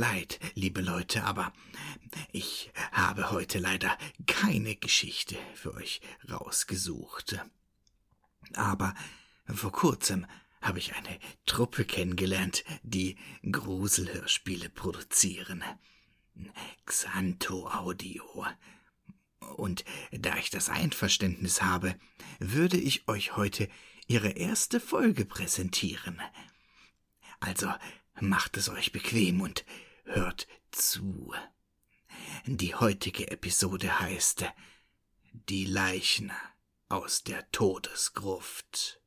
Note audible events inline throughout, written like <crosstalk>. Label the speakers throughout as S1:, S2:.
S1: Leid, liebe Leute, aber ich habe heute leider keine Geschichte für euch rausgesucht. Aber vor kurzem habe ich eine Truppe kennengelernt, die Gruselhörspiele produzieren. Xanto Audio. Und da ich das Einverständnis habe, würde ich euch heute ihre erste Folge präsentieren. Also macht es euch bequem und hört zu. Die heutige Episode heißt Die Leichen aus der Todesgruft.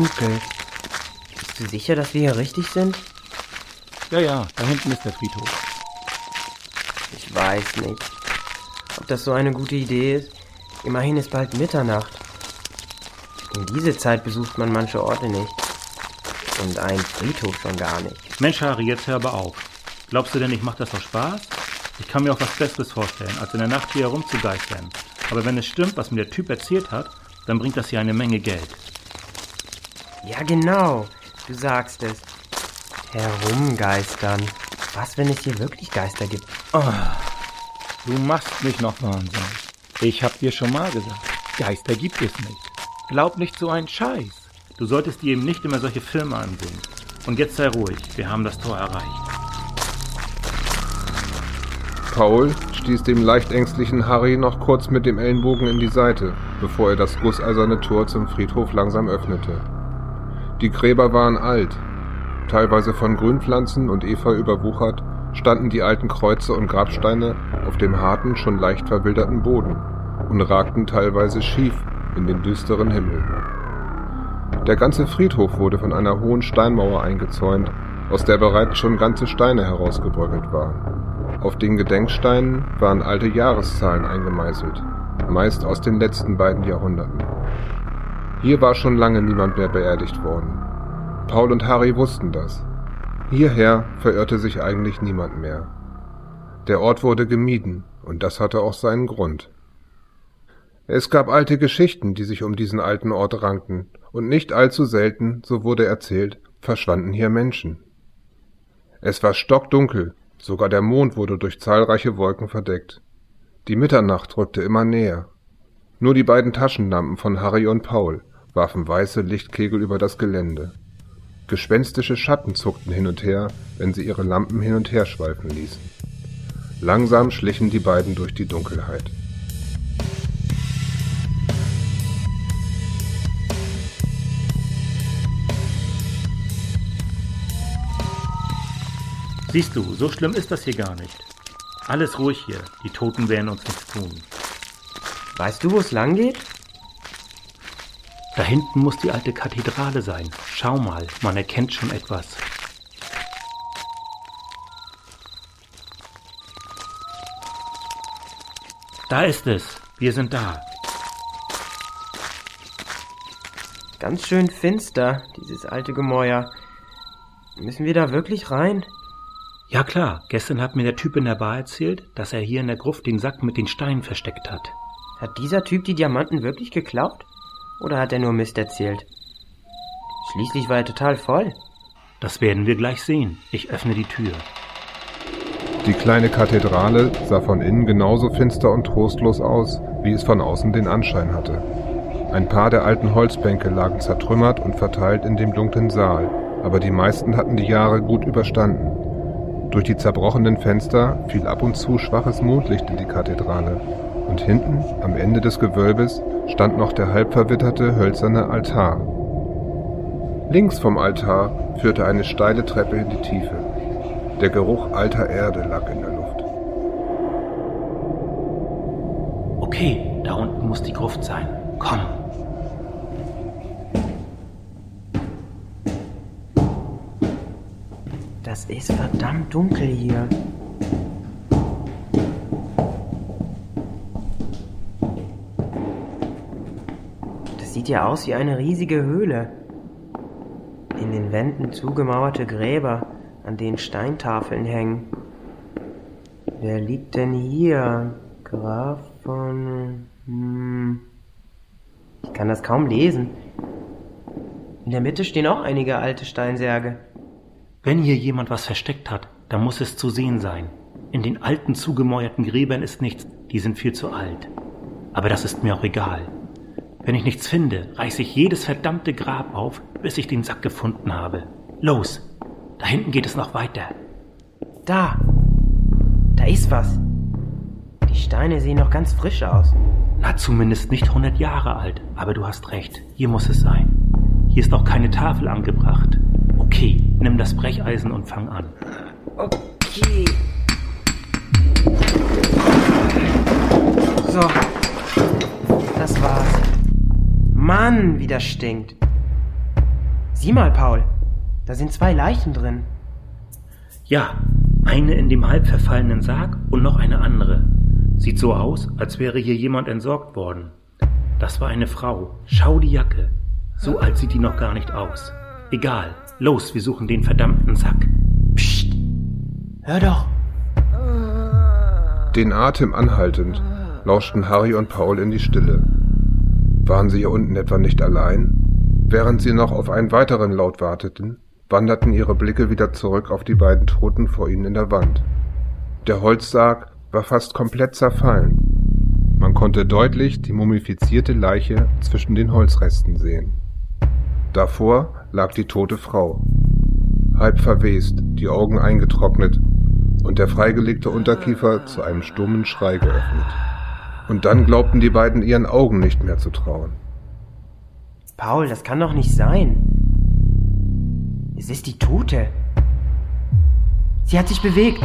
S2: Dunkel. Bist du sicher, dass wir hier richtig sind?
S3: Ja, ja, da hinten ist der Friedhof.
S2: Ich weiß nicht, ob das so eine gute Idee ist. Immerhin ist bald Mitternacht. In diese Zeit besucht man manche Orte nicht. Und einen Friedhof schon gar nicht.
S3: Mensch, Harry, jetzt hör aber auf. Glaubst du denn, ich mach das aus Spaß? Ich kann mir auch was Besseres vorstellen, als in der Nacht hier herumzugeistern. Aber wenn es stimmt, was mir der Typ erzählt hat, dann bringt das hier eine Menge Geld.
S2: Ja, genau. Du sagst es. Herumgeistern. Was, wenn es hier wirklich Geister gibt?
S3: Oh, du machst mich noch wahnsinnig. Ich hab dir schon mal gesagt, Geister gibt es nicht. Glaub nicht so einen Scheiß. Du solltest dir eben nicht immer solche Filme ansehen. Und jetzt sei ruhig, wir haben das Tor erreicht.
S4: Paul stieß dem leicht ängstlichen Harry noch kurz mit dem Ellenbogen in die Seite, bevor er das gusseiserne Tor zum Friedhof langsam öffnete. Die Gräber waren alt. Teilweise von Grünpflanzen und Efeu überwuchert, standen die alten Kreuze und Grabsteine auf dem harten, schon leicht verwilderten Boden und ragten teilweise schief in den düsteren Himmel. Der ganze Friedhof wurde von einer hohen Steinmauer eingezäunt, aus der bereits schon ganze Steine herausgebröckelt waren. Auf den Gedenksteinen waren alte Jahreszahlen eingemeißelt, meist aus den letzten beiden Jahrhunderten. Hier war schon lange niemand mehr beerdigt worden. Paul und Harry wussten das. Hierher verirrte sich eigentlich niemand mehr. Der Ort wurde gemieden, und das hatte auch seinen Grund. Es gab alte Geschichten, die sich um diesen alten Ort rankten, und nicht allzu selten, so wurde erzählt, verschwanden hier Menschen. Es war stockdunkel, sogar der Mond wurde durch zahlreiche Wolken verdeckt. Die Mitternacht rückte immer näher. Nur die beiden Taschenlampen von Harry und Paul warfen weiße Lichtkegel über das Gelände. Gespenstische Schatten zuckten hin und her, wenn sie ihre Lampen hin und her schweifen ließen. Langsam schlichen die beiden durch die Dunkelheit.
S3: Siehst du, so schlimm ist das hier gar nicht. Alles ruhig hier, die Toten werden uns nichts tun.
S2: Weißt du, wo es lang geht?
S3: Da hinten muss die alte Kathedrale sein. Schau mal, man erkennt schon etwas. Da ist es. Wir sind da.
S2: Ganz schön finster, dieses alte Gemäuer. Müssen wir da wirklich rein?
S3: Ja klar, gestern hat mir der Typ in der Bar erzählt, dass er hier in der Gruft den Sack mit den Steinen versteckt hat.
S2: Hat dieser Typ die Diamanten wirklich geklaut? Oder hat er nur Mist erzählt? Schließlich war er total voll.
S3: Das werden wir gleich sehen. Ich öffne die Tür.
S4: Die kleine Kathedrale sah von innen genauso finster und trostlos aus, wie es von außen den Anschein hatte. Ein paar der alten Holzbänke lagen zertrümmert und verteilt in dem dunklen Saal, aber die meisten hatten die Jahre gut überstanden. Durch die zerbrochenen Fenster fiel ab und zu schwaches Mondlicht in die Kathedrale, und hinten am Ende des Gewölbes stand noch der halb verwitterte hölzerne Altar. Links vom Altar führte eine steile Treppe in die Tiefe. Der Geruch alter Erde lag in der Luft.
S3: Okay, da unten muss die Gruft sein. Komm.
S2: Das ist verdammt dunkel hier. Ja aus wie eine riesige Höhle. In den Wänden zugemauerte Gräber, an denen Steintafeln hängen. Wer liegt denn hier? Graf von... Hm. Ich kann das kaum lesen. In der Mitte stehen auch einige alte Steinsärge.
S3: Wenn hier jemand was versteckt hat, dann muss es zu sehen sein. In den alten zugemäuerten Gräbern ist nichts, die sind viel zu alt. Aber das ist mir auch egal. Wenn ich nichts finde, reiße ich jedes verdammte Grab auf, bis ich den Sack gefunden habe. Los, da hinten geht es noch weiter.
S2: Da! Da ist was. Die Steine sehen noch ganz frisch aus.
S3: Na, zumindest nicht 100 Jahre alt, aber du hast recht, hier muss es sein. Hier ist auch keine Tafel angebracht. Okay, nimm das Brecheisen und fang an.
S2: Okay. So. Das war's. Mann, wie das stinkt. Sieh mal, Paul. Da sind zwei Leichen drin.
S3: Ja, eine in dem halb verfallenen Sarg und noch eine andere. Sieht so aus, als wäre hier jemand entsorgt worden. Das war eine Frau. Schau die Jacke. So alt sieht die noch gar nicht aus. Egal. Los, wir suchen den verdammten Sack.
S2: Psst. Hör doch.
S4: Den Atem anhaltend lauschten Harry und Paul in die Stille. Waren sie hier unten etwa nicht allein? Während sie noch auf einen weiteren Laut warteten, wanderten ihre Blicke wieder zurück auf die beiden Toten vor ihnen in der Wand. Der Holzsarg war fast komplett zerfallen. Man konnte deutlich die mumifizierte Leiche zwischen den Holzresten sehen. Davor lag die tote Frau, halb verwest, die Augen eingetrocknet und der freigelegte Unterkiefer zu einem stummen Schrei geöffnet. Und dann glaubten die beiden ihren Augen nicht mehr zu trauen.
S2: Paul, das kann doch nicht sein. Es ist die Tote. Sie hat sich bewegt.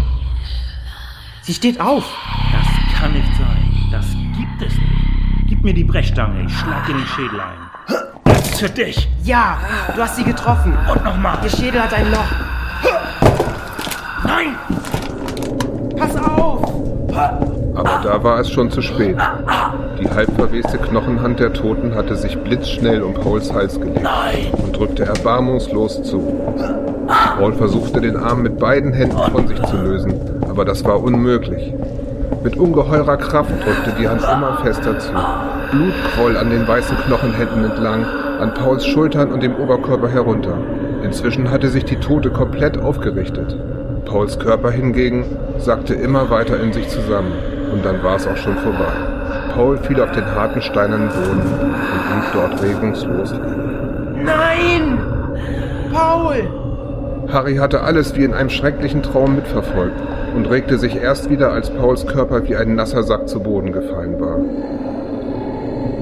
S2: Sie steht auf.
S3: Das kann nicht sein. Das gibt es nicht. Gib mir die Brechstange, ich schlag dir den Schädel ein. Das ist für dich.
S2: Ja, du hast sie getroffen.
S3: Und nochmal.
S2: Ihr Schädel hat ein Loch.
S3: Nein!
S2: Pass auf!
S4: Aber da war es schon zu spät. Die halb verweste Knochenhand der Toten hatte sich blitzschnell um Pauls Hals gelegt und drückte erbarmungslos zu. Paul versuchte den Arm mit beiden Händen von sich zu lösen, aber das war unmöglich. Mit ungeheurer Kraft drückte die Hand immer fester zu. Blut quoll an den weißen Knochenhänden entlang, an Pauls Schultern und dem Oberkörper herunter. Inzwischen hatte sich die Tote komplett aufgerichtet. Pauls Körper hingegen sackte immer weiter in sich zusammen und dann war es auch schon vorbei. Paul fiel auf den harten steinernen Boden und blieb dort regungslos.
S2: Nein! Paul!
S4: Harry hatte alles wie in einem schrecklichen Traum mitverfolgt und regte sich erst wieder, als Pauls Körper wie ein nasser Sack zu Boden gefallen war.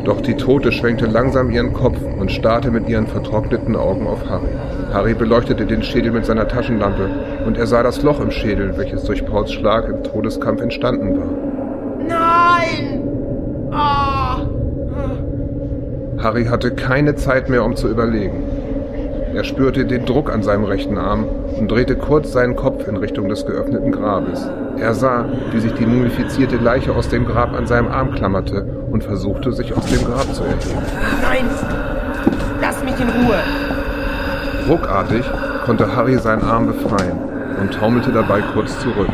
S4: Doch die Tote schwenkte langsam ihren Kopf und starrte mit ihren vertrockneten Augen auf Harry. Harry beleuchtete den Schädel mit seiner Taschenlampe und er sah das Loch im Schädel, welches durch Pauls Schlag im Todeskampf entstanden war.
S2: Nein! Ah!
S4: Harry hatte keine Zeit mehr, um zu überlegen. Er spürte den Druck an seinem rechten Arm und drehte kurz seinen Kopf in Richtung des geöffneten Grabes. Er sah, wie sich die mumifizierte Leiche aus dem Grab an seinem Arm klammerte und versuchte, sich aus dem Grab zu erheben.
S2: Nein! Lass mich in Ruhe!
S4: Ruckartig konnte Harry seinen Arm befreien und taumelte dabei kurz zurück.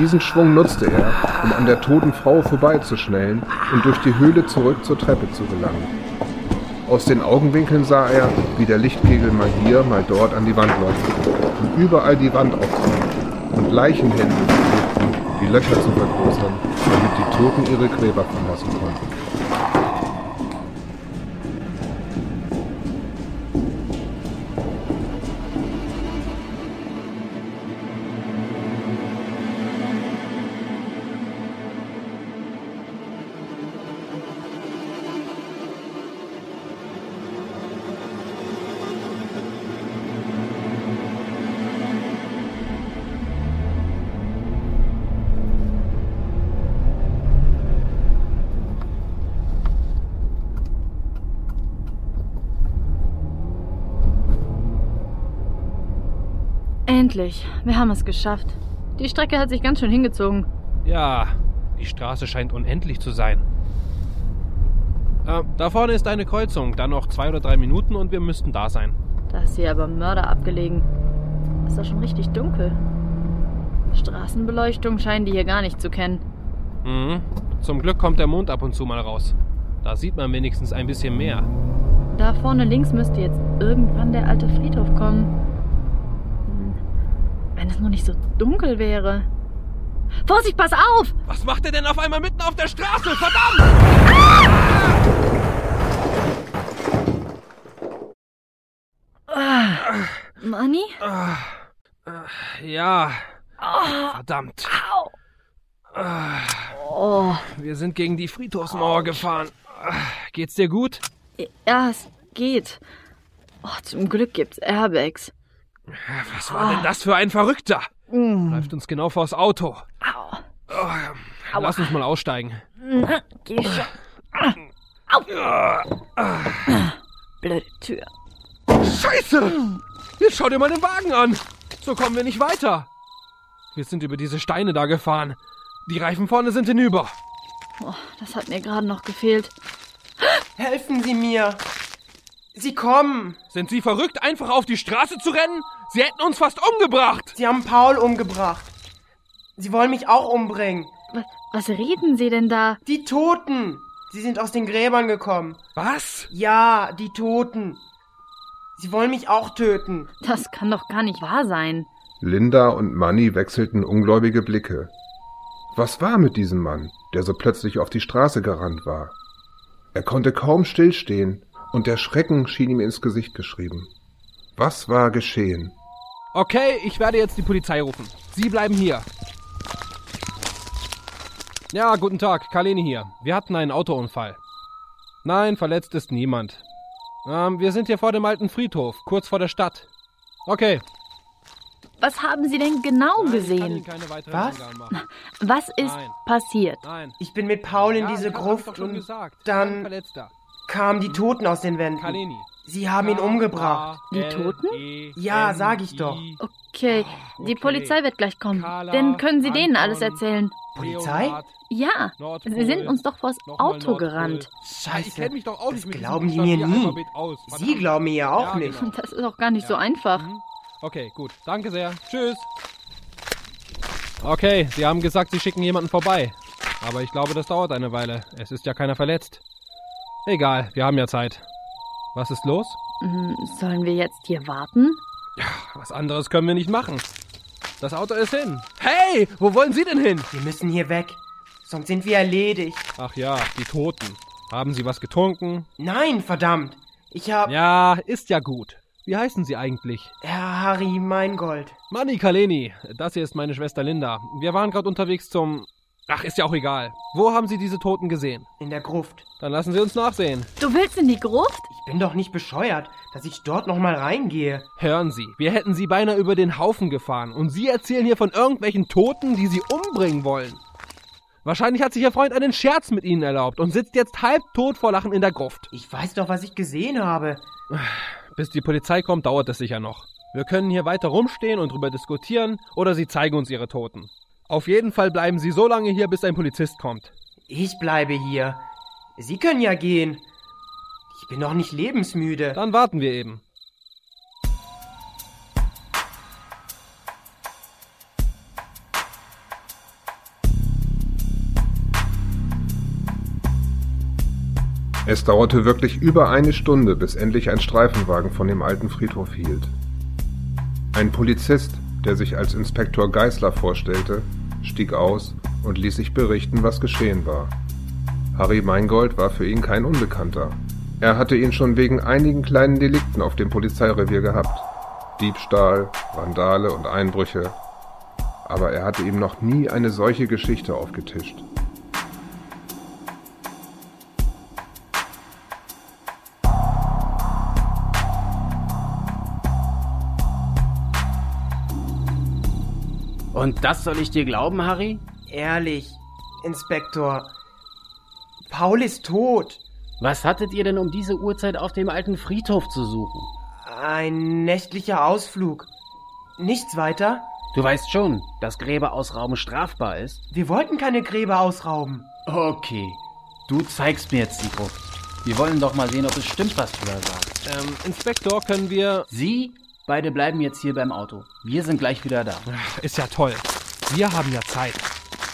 S4: Diesen Schwung nutzte er, um an der toten Frau vorbeizuschnellen und durch die Höhle zurück zur Treppe zu gelangen. Aus den Augenwinkeln sah er, wie der Lichtkegel mal hier, mal dort an die Wand leuchtete und überall die Wand aufzog und Leichenhände die Löcher zu vergrößern, damit die Toten ihre Gräber verlassen konnten.
S5: Endlich. Wir haben es geschafft. Die Strecke hat sich ganz schön hingezogen.
S6: Ja, die Straße scheint unendlich zu sein. Äh, da vorne ist eine Kreuzung. Dann noch zwei oder drei Minuten und wir müssten da sein.
S5: Da ist hier aber Mörder abgelegen. Ist doch schon richtig dunkel. Straßenbeleuchtung scheinen die hier gar nicht zu kennen.
S6: Mhm. Zum Glück kommt der Mond ab und zu mal raus. Da sieht man wenigstens ein bisschen mehr.
S5: Da vorne links müsste jetzt irgendwann der alte Friedhof kommen. Wenn es nur nicht so dunkel wäre. Vorsicht, pass auf!
S6: Was macht er denn auf einmal mitten auf der Straße? Verdammt!
S5: Manni?
S6: Ja. Verdammt.
S5: Oh,
S6: Wir sind gegen die Friedhofsmauer gefahren. Geht's dir gut?
S5: ja, es geht. Oh, zum Glück gibt's Airbags.
S6: Was war denn das für ein Verrückter? Läuft uns genau vors Auto.
S5: Au.
S6: Oh, lass uns mal aussteigen.
S5: Geh schon. Blöde Tür.
S6: Scheiße! Jetzt schau dir mal den Wagen an. So kommen wir nicht weiter. Wir sind über diese Steine da gefahren. Die Reifen vorne sind hinüber.
S5: Oh, das hat mir gerade noch gefehlt.
S2: Helfen Sie mir! Sie kommen!
S6: Sind Sie verrückt, einfach auf die Straße zu rennen? Sie hätten uns fast umgebracht.
S2: Sie haben Paul umgebracht. Sie wollen mich auch umbringen.
S5: Was, was reden Sie denn da?
S2: Die Toten! Sie sind aus den Gräbern gekommen.
S6: Was?
S2: Ja, die Toten. Sie wollen mich auch töten.
S5: Das kann doch gar nicht wahr sein.
S4: Linda und Manny wechselten ungläubige Blicke. Was war mit diesem Mann, der so plötzlich auf die Straße gerannt war? Er konnte kaum stillstehen, und der Schrecken schien ihm ins Gesicht geschrieben. Was war geschehen?
S6: Okay, ich werde jetzt die Polizei rufen. Sie bleiben hier. Ja, guten Tag, Kaleni hier. Wir hatten einen Autounfall. Nein, verletzt ist niemand. Ähm, wir sind hier vor dem alten Friedhof, kurz vor der Stadt. Okay.
S5: Was haben Sie denn genau
S6: Nein, ich kann Ihnen
S5: gesehen?
S2: Was?
S5: Was ist
S6: Nein.
S5: passiert?
S6: Nein.
S2: Ich bin mit Paul in
S6: Ja,
S2: diese Gruft und
S6: gesagt.
S2: dann kamen die Toten aus den Wänden.
S6: Kaleni.
S2: Sie haben ihn umgebracht.
S5: Die Toten?
S2: Ja, sag ich doch.
S5: Okay, die
S6: okay.
S5: Polizei wird gleich kommen. Dann können Sie denen alles erzählen.
S2: Polizei?
S5: Ja. Sie sind uns doch vors Auto gerannt.
S2: Scheiße. Das glauben die mir nie. Sie glauben mir ja auch nicht.
S6: genau.
S5: Das ist auch gar nicht so einfach.
S6: Mhm. Okay, gut. Danke sehr. Tschüss. Okay, Sie haben gesagt, Sie schicken jemanden vorbei. Aber ich glaube, das dauert eine Weile. Es ist ja keiner verletzt. Egal, wir haben ja Zeit. Was ist los?
S5: Hm, Sollen wir jetzt hier warten?
S6: Was anderes können wir nicht machen. Das Auto ist hin. Hey, wo wollen Sie denn hin?
S2: Wir müssen hier weg. Sonst sind wir erledigt.
S6: Ach ja, die Toten. Haben Sie was getrunken?
S2: Nein, verdammt. Ich hab
S6: Ja, ist ja gut. Wie heißen Sie eigentlich?
S2: Herr Harry Meingold.
S6: Manni Kaleni, das hier ist meine Schwester Linda. Wir waren gerade unterwegs zum... Ach, ist ja auch egal. Wo haben Sie diese Toten gesehen?
S2: In der Gruft.
S6: Dann lassen Sie uns nachsehen.
S5: Du willst in die Gruft?
S2: Ich bin doch nicht bescheuert, dass ich dort nochmal reingehe.
S6: Hören Sie, wir hätten Sie beinahe über den Haufen gefahren und Sie erzählen hier von irgendwelchen Toten, die Sie umbringen wollen. Wahrscheinlich hat sich Ihr Freund einen Scherz mit Ihnen erlaubt und sitzt jetzt halbtot vor Lachen in der Gruft.
S2: Ich weiß doch, was ich gesehen habe.
S6: Bis die Polizei kommt, dauert es sicher noch. Wir können hier weiter rumstehen und drüber diskutieren oder Sie zeigen uns Ihre Toten. Auf jeden Fall bleiben Sie so lange hier, bis ein Polizist kommt.
S2: Ich bleibe hier. Sie können ja gehen. Ich bin doch nicht lebensmüde.
S6: Dann warten wir eben.
S4: Es dauerte wirklich über eine Stunde, bis endlich ein Streifenwagen von dem alten Friedhof hielt. Ein Polizist, der sich als Inspektor Geißler vorstellte, stieg aus und ließ sich berichten, was geschehen war. Harry Meingold war für ihn kein Unbekannter. Er hatte ihn schon wegen einigen kleinen Delikten auf dem Polizeirevier gehabt. Diebstahl, Vandale und Einbrüche. Aber er hatte ihm noch nie eine solche Geschichte aufgetischt.
S7: Und das soll ich dir glauben, Harry?
S2: Ehrlich, Inspektor. Paul ist tot.
S7: Was hattet ihr denn um diese Uhrzeit auf dem alten Friedhof zu suchen?
S2: Ein nächtlicher Ausflug. Nichts weiter?
S7: Du weißt schon, dass Gräber ausrauben strafbar ist.
S2: Wir wollten keine Gräber ausrauben.
S7: Okay, du zeigst mir jetzt die Gruft. Wir wollen doch mal sehen, ob es stimmt, was du da sagst.
S6: Ähm, Inspektor, können wir...
S7: Sie, beide bleiben jetzt hier beim Auto. Wir sind gleich wieder da.
S6: Ist ja toll. Wir haben ja Zeit.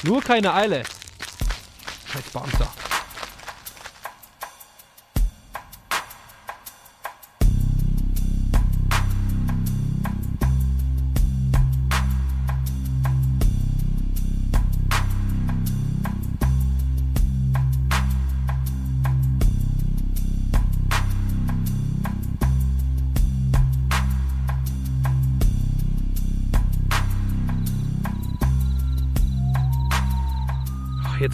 S6: Nur keine Eile. Scheiß Beamter.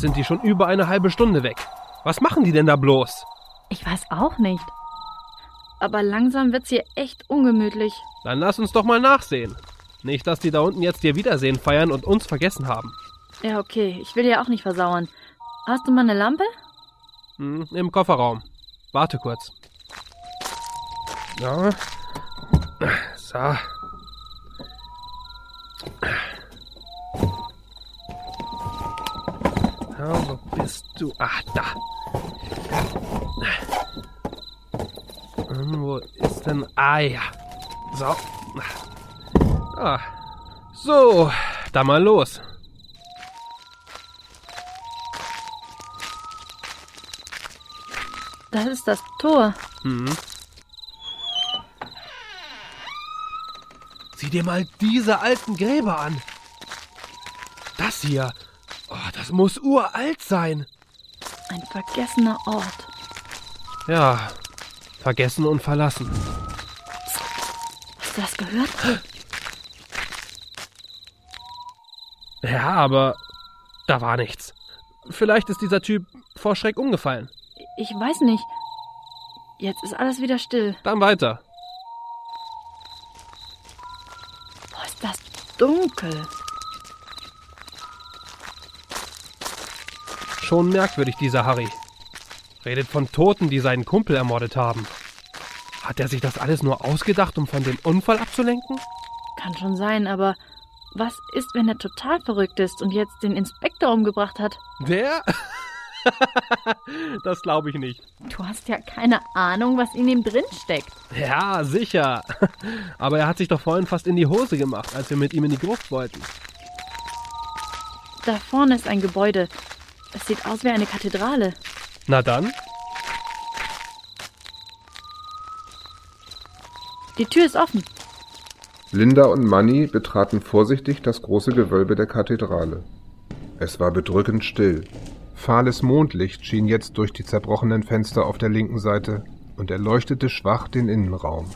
S6: Sind die schon über eine halbe Stunde weg. Was machen die denn da bloß?
S5: Ich weiß auch nicht. Aber langsam wird's hier echt ungemütlich.
S6: Dann lass uns doch mal nachsehen. Nicht, dass die da unten jetzt ihr Wiedersehen feiern und uns vergessen haben.
S5: Ja, okay. Ich will dir auch nicht versauern. Hast du mal eine Lampe?
S6: Hm, Im Kofferraum. Warte kurz. Ja. So. Ja, wo bist du? Ach, da. Hm, Wo ist denn... Ah, ja. So. Ah. So, dann mal los.
S5: Das ist das Tor.
S6: Mhm. Sieh dir mal diese alten Gräber an. Das hier. Oh, das muss uralt sein.
S5: Ein vergessener Ort.
S6: Ja, vergessen und verlassen.
S5: Hast du das gehört?
S6: Ja, aber da war nichts. Vielleicht ist dieser Typ vor Schreck umgefallen.
S5: Ich weiß nicht. Jetzt ist alles wieder still.
S6: Dann weiter.
S5: Boah, ist das dunkel.
S6: Schon merkwürdig, dieser Harry. Redet von Toten, die seinen Kumpel ermordet haben. Hat er sich das alles nur ausgedacht, um von dem Unfall abzulenken?
S5: Kann schon sein, aber was ist, wenn er total verrückt ist und jetzt den Inspektor umgebracht hat?
S6: Der? <laughs> das glaube ich nicht.
S5: Du hast ja keine Ahnung, was in ihm drin steckt.
S6: Ja, sicher. <laughs> Aber er hat sich doch vorhin fast in die Hose gemacht, als wir mit ihm in die Gruft wollten.
S5: Da vorne ist ein Gebäude. Es sieht aus wie eine Kathedrale.
S6: Na dann,
S5: Die Tür ist offen.
S4: Linda und Manny betraten vorsichtig das große Gewölbe der Kathedrale. Es war bedrückend still. Fahles Mondlicht schien jetzt durch die zerbrochenen Fenster auf der linken Seite und erleuchtete schwach den Innenraum.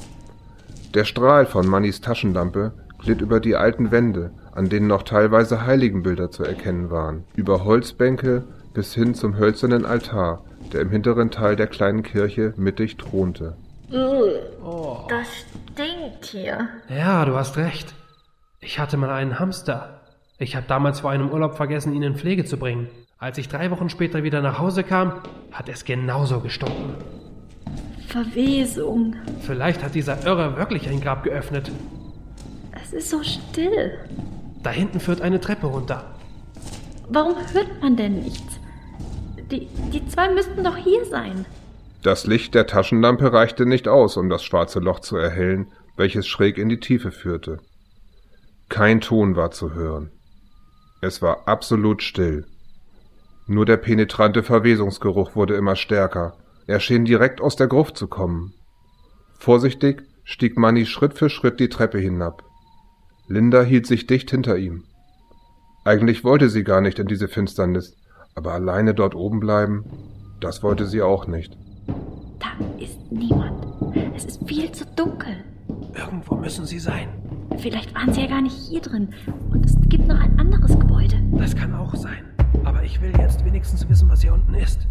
S4: Der Strahl von Mannys Taschenlampe glitt über die alten Wände, an denen noch teilweise Heiligenbilder zu erkennen waren, über Holzbänke bis hin zum hölzernen Altar, der im hinteren Teil der kleinen Kirche mittig thronte.
S5: Das stinkt hier.
S6: Ja, du hast recht. Ich hatte mal einen Hamster. Ich habe damals vor einem Urlaub vergessen, ihn in Pflege zu bringen. Als ich drei Wochen später wieder nach Hause kam, hat es genauso gestunken.
S5: Verwesung.
S6: Vielleicht hat dieser Irre wirklich ein Grab geöffnet.
S5: Es ist so still.
S6: Da hinten führt eine Treppe runter.
S5: Warum hört man denn nichts? Die, die zwei müssten doch hier sein.
S4: Das Licht der Taschenlampe reichte nicht aus, um das schwarze Loch zu erhellen, welches schräg in die Tiefe führte. Kein Ton war zu hören. Es war absolut still. Nur der penetrante Verwesungsgeruch wurde immer stärker. Er schien direkt aus der Gruft zu kommen. Vorsichtig stieg Manny Schritt für Schritt die Treppe hinab. Linda hielt sich dicht hinter ihm. Eigentlich wollte sie gar nicht in diese Finsternis, aber alleine dort oben bleiben, das wollte sie auch nicht.
S5: Da ist niemand. Es ist viel zu dunkel.
S6: Irgendwo müssen sie sein.
S5: Vielleicht waren sie ja gar nicht hier drin. Und es gibt noch ein anderes Gebäude.
S6: Das kann auch sein. Aber ich will jetzt wenigstens wissen, was hier unten ist.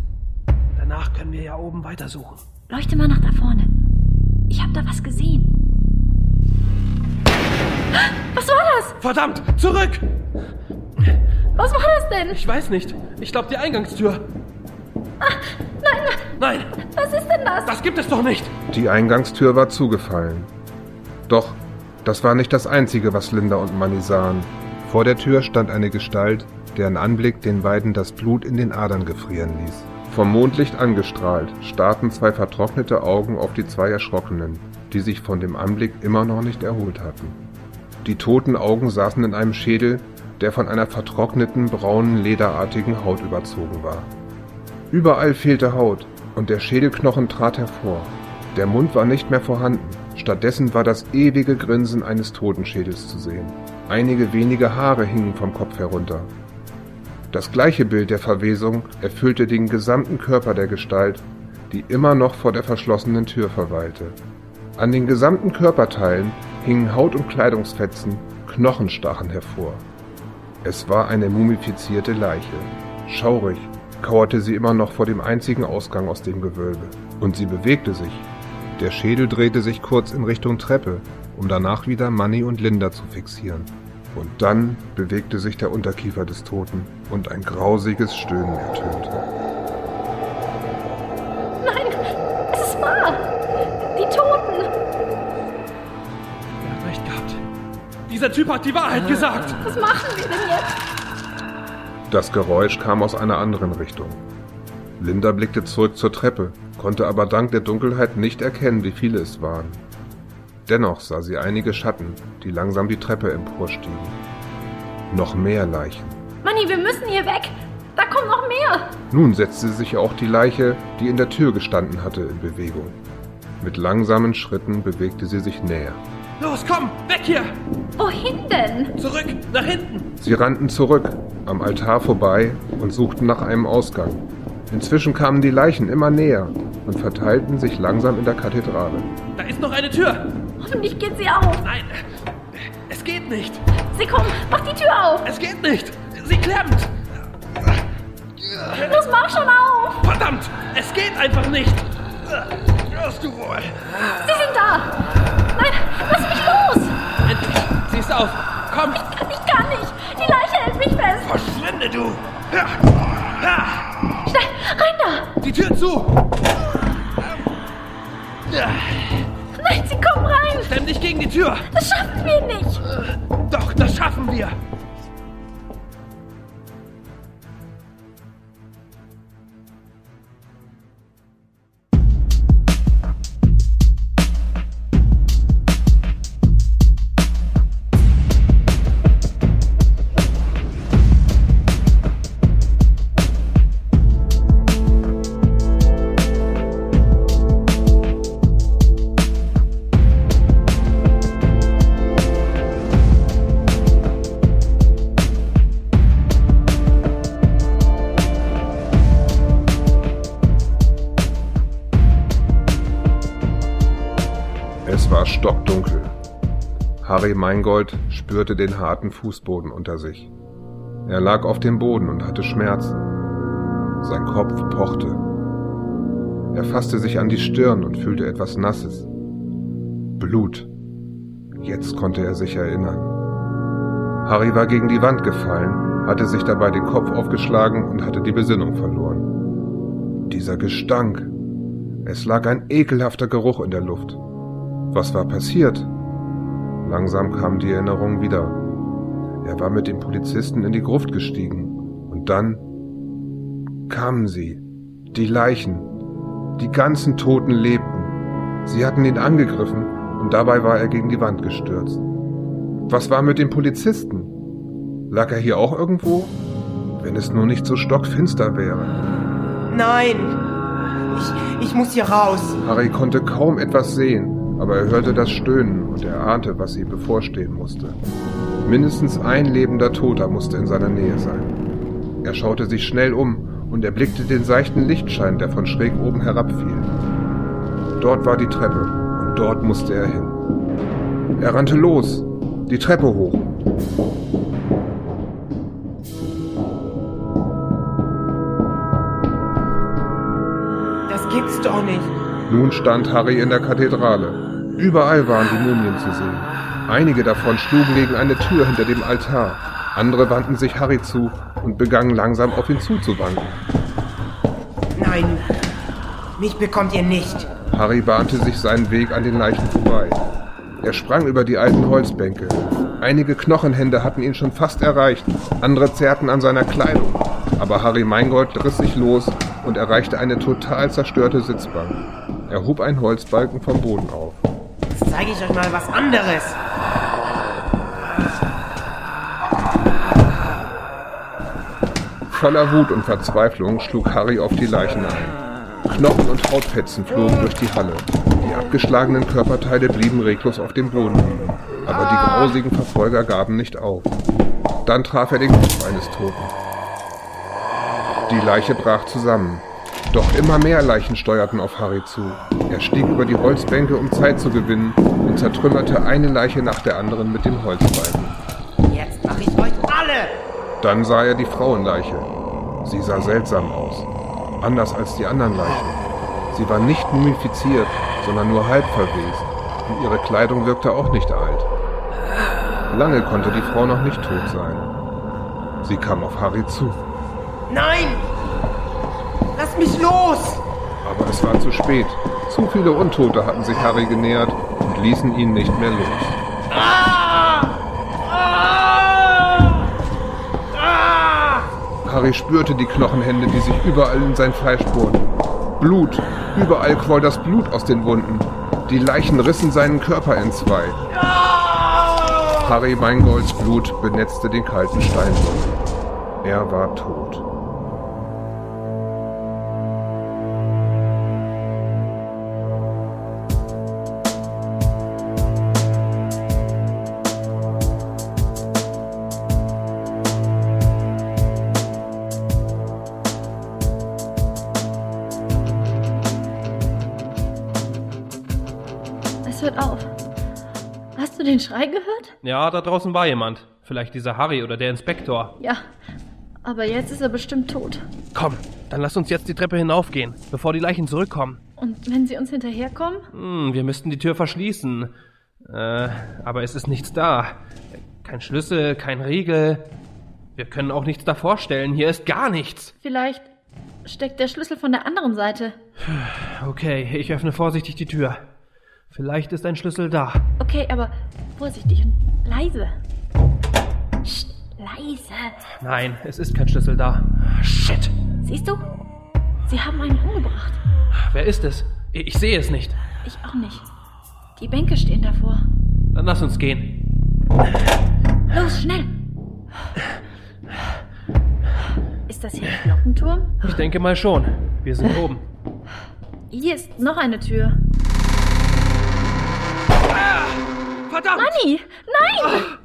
S6: Danach können wir ja oben weitersuchen.
S5: Leuchte mal nach da vorne. Ich habe da was gesehen. Was war das?
S6: Verdammt! Zurück!
S5: Was war das denn?
S6: Ich weiß nicht. Ich glaube die Eingangstür.
S5: Nein,
S6: Nein,
S5: was ist denn das?
S6: das gibt es doch nicht.
S4: Die Eingangstür war zugefallen. Doch Das war nicht das Einzige, was Linda und Manny sahen. Vor der Tür stand eine Gestalt, deren Anblick den beiden das Blut in den Adern gefrieren ließ. Vom Mondlicht angestrahlt, starrten zwei vertrocknete Augen auf die zwei Erschrockenen, die sich von dem Anblick immer noch nicht erholt hatten. Die toten Augen saßen in einem Schädel, der von einer vertrockneten, braunen, lederartigen Haut überzogen war. Überall fehlte Haut, und der Schädelknochen trat hervor. Der Mund war nicht mehr vorhanden, stattdessen war das ewige Grinsen eines Totenschädels zu sehen. Einige wenige Haare hingen vom Kopf herunter. Das gleiche Bild der Verwesung erfüllte den gesamten Körper der Gestalt, die immer noch vor der verschlossenen Tür verweilte. An den gesamten Körperteilen hingen Haut- und Kleidungsfetzen, Knochen stachen hervor. Es war eine mumifizierte Leiche. Schaurig kauerte sie immer noch vor dem einzigen Ausgang aus dem Gewölbe. Und sie bewegte sich. Der Schädel drehte sich kurz in Richtung Treppe, um danach wieder Manny und Linda zu fixieren. Und dann bewegte sich der Unterkiefer des Toten und ein grausiges Stöhnen ertönte.
S6: Dieser Typ hat die Wahrheit gesagt.
S5: Was machen wir denn jetzt?
S4: Das Geräusch kam aus einer anderen Richtung. Linda blickte zurück zur Treppe, konnte aber dank der Dunkelheit nicht erkennen, wie viele es waren. Dennoch sah sie einige Schatten, die langsam die Treppe emporstiegen. Noch mehr Leichen.
S5: Manni, wir müssen hier weg. Da kommen noch mehr.
S4: Nun setzte sich auch die Leiche, die in der Tür gestanden hatte, in Bewegung. Mit langsamen Schritten bewegte sie sich näher.
S6: Los, komm, weg hier.
S5: Wohin denn?
S6: Zurück, nach hinten.
S4: Sie rannten zurück, am Altar vorbei und suchten nach einem Ausgang. Inzwischen kamen die Leichen immer näher und verteilten sich langsam in der Kathedrale.
S6: Da ist noch eine Tür.
S5: Hoffentlich geht sie auf.
S6: Nein, es geht nicht.
S5: Sie kommen. Mach die Tür auf.
S6: Es geht nicht. Sie klemmt.
S5: Los, mach schon auf.
S6: Verdammt, es geht einfach nicht. Hörst du wohl?
S5: Sie sind da. Nein, lass mich los.
S6: Endlich, sie ist auf. Komm,
S5: Ich kann nicht. Die Leiche hält mich fest.
S6: verschwinde du. Ja. Ja.
S5: Schnell, rein da.
S6: Die Tür zu. Ja.
S5: Nein, sie kommen rein.
S6: Klemm dich gegen die Tür.
S5: Das schaffen wir nicht.
S6: Doch, das schaffen wir.
S4: Meingold spürte den harten Fußboden unter sich. Er lag auf dem Boden und hatte Schmerzen. Sein Kopf pochte. Er fasste sich an die Stirn und fühlte etwas Nasses. Blut. Jetzt konnte er sich erinnern. Harry war gegen die Wand gefallen, hatte sich dabei den Kopf aufgeschlagen und hatte die Besinnung verloren. Dieser Gestank. Es lag ein ekelhafter Geruch in der Luft. Was war passiert? Langsam kam die Erinnerung wieder. Er war mit dem Polizisten in die Gruft gestiegen. Und dann kamen sie. Die Leichen. Die ganzen Toten lebten. Sie hatten ihn angegriffen und dabei war er gegen die Wand gestürzt. Was war mit dem Polizisten? Lag er hier auch irgendwo? Wenn es nur nicht so stockfinster wäre.
S2: Nein! Ich, ich muss hier raus.
S4: Harry konnte kaum etwas sehen, aber er hörte das Stöhnen und er ahnte, was ihm bevorstehen musste. Mindestens ein lebender Toter musste in seiner Nähe sein. Er schaute sich schnell um und erblickte den seichten Lichtschein, der von schräg oben herabfiel. Dort war die Treppe und dort musste er hin. Er rannte los, die Treppe hoch.
S2: Das gibt's doch nicht.
S4: Nun stand Harry in der Kathedrale. Überall waren die Mumien zu sehen. Einige davon schlugen gegen eine Tür hinter dem Altar. Andere wandten sich Harry zu und begannen langsam auf ihn zuzuwanken.
S2: Nein, mich bekommt ihr nicht.
S4: Harry bahnte sich seinen Weg an den Leichen vorbei. Er sprang über die alten Holzbänke. Einige Knochenhände hatten ihn schon fast erreicht, andere zerrten an seiner Kleidung. Aber Harry Meingold riss sich los und erreichte eine total zerstörte Sitzbank. Er hob einen Holzbalken vom Boden auf.
S2: Jetzt zeige ich euch mal was anderes.
S4: Voller Wut und Verzweiflung schlug Harry auf die Leichen ein. Knochen und Hautfetzen flogen durch die Halle. Die abgeschlagenen Körperteile blieben reglos auf dem Boden liegen. Aber die grausigen Verfolger gaben nicht auf. Dann traf er den Kopf eines Toten. Die Leiche brach zusammen. Doch immer mehr Leichen steuerten auf Harry zu. Er stieg über die Holzbänke, um Zeit zu gewinnen, und zertrümmerte eine Leiche nach der anderen mit dem Holzbalken.
S2: Jetzt mache ich euch alle.
S4: Dann sah er die Frauenleiche. Sie sah seltsam aus. Anders als die anderen Leichen. Sie war nicht mumifiziert, sondern nur halb verwest. Und ihre Kleidung wirkte auch nicht alt. Lange konnte die Frau noch nicht tot sein. Sie kam auf Harry zu.
S2: Nein! Lass mich los!
S4: Aber es war zu spät. Zu viele Untote hatten sich Harry genähert und ließen ihn nicht mehr los. Harry spürte die Knochenhände, die sich überall in sein Fleisch bohrten. Blut. Überall quoll das Blut aus den Wunden. Die Leichen rissen seinen Körper in zwei. Harry Meingolds Blut benetzte den kalten Steinboden. Er war tot.
S6: Ja, da draußen war jemand. Vielleicht dieser Harry oder der Inspektor.
S5: Ja. Aber jetzt ist er bestimmt tot.
S6: Komm, dann lass uns jetzt die Treppe hinaufgehen, bevor die Leichen zurückkommen.
S5: Und wenn sie uns hinterherkommen?
S6: Hm, wir müssten die Tür verschließen. Äh, aber es ist nichts da. Kein Schlüssel, kein Riegel. Wir können auch nichts davor stellen. Hier ist gar nichts.
S5: Vielleicht steckt der Schlüssel von der anderen Seite.
S6: Okay, ich öffne vorsichtig die Tür. Vielleicht ist ein Schlüssel da.
S5: Okay, aber vorsichtig und leise. Psst, leise.
S6: Nein, es ist kein Schlüssel da. Shit.
S5: Siehst du? Sie haben einen umgebracht.
S6: Wer ist es? Ich ich sehe es nicht.
S5: Ich auch nicht. Die Bänke stehen davor.
S6: Dann lass uns gehen.
S5: Los, schnell! Ist das hier der Glockenturm?
S6: Ich denke mal schon. Wir sind oben.
S5: Hier ist noch eine Tür.
S6: Verdammt!
S5: Manni! Nein!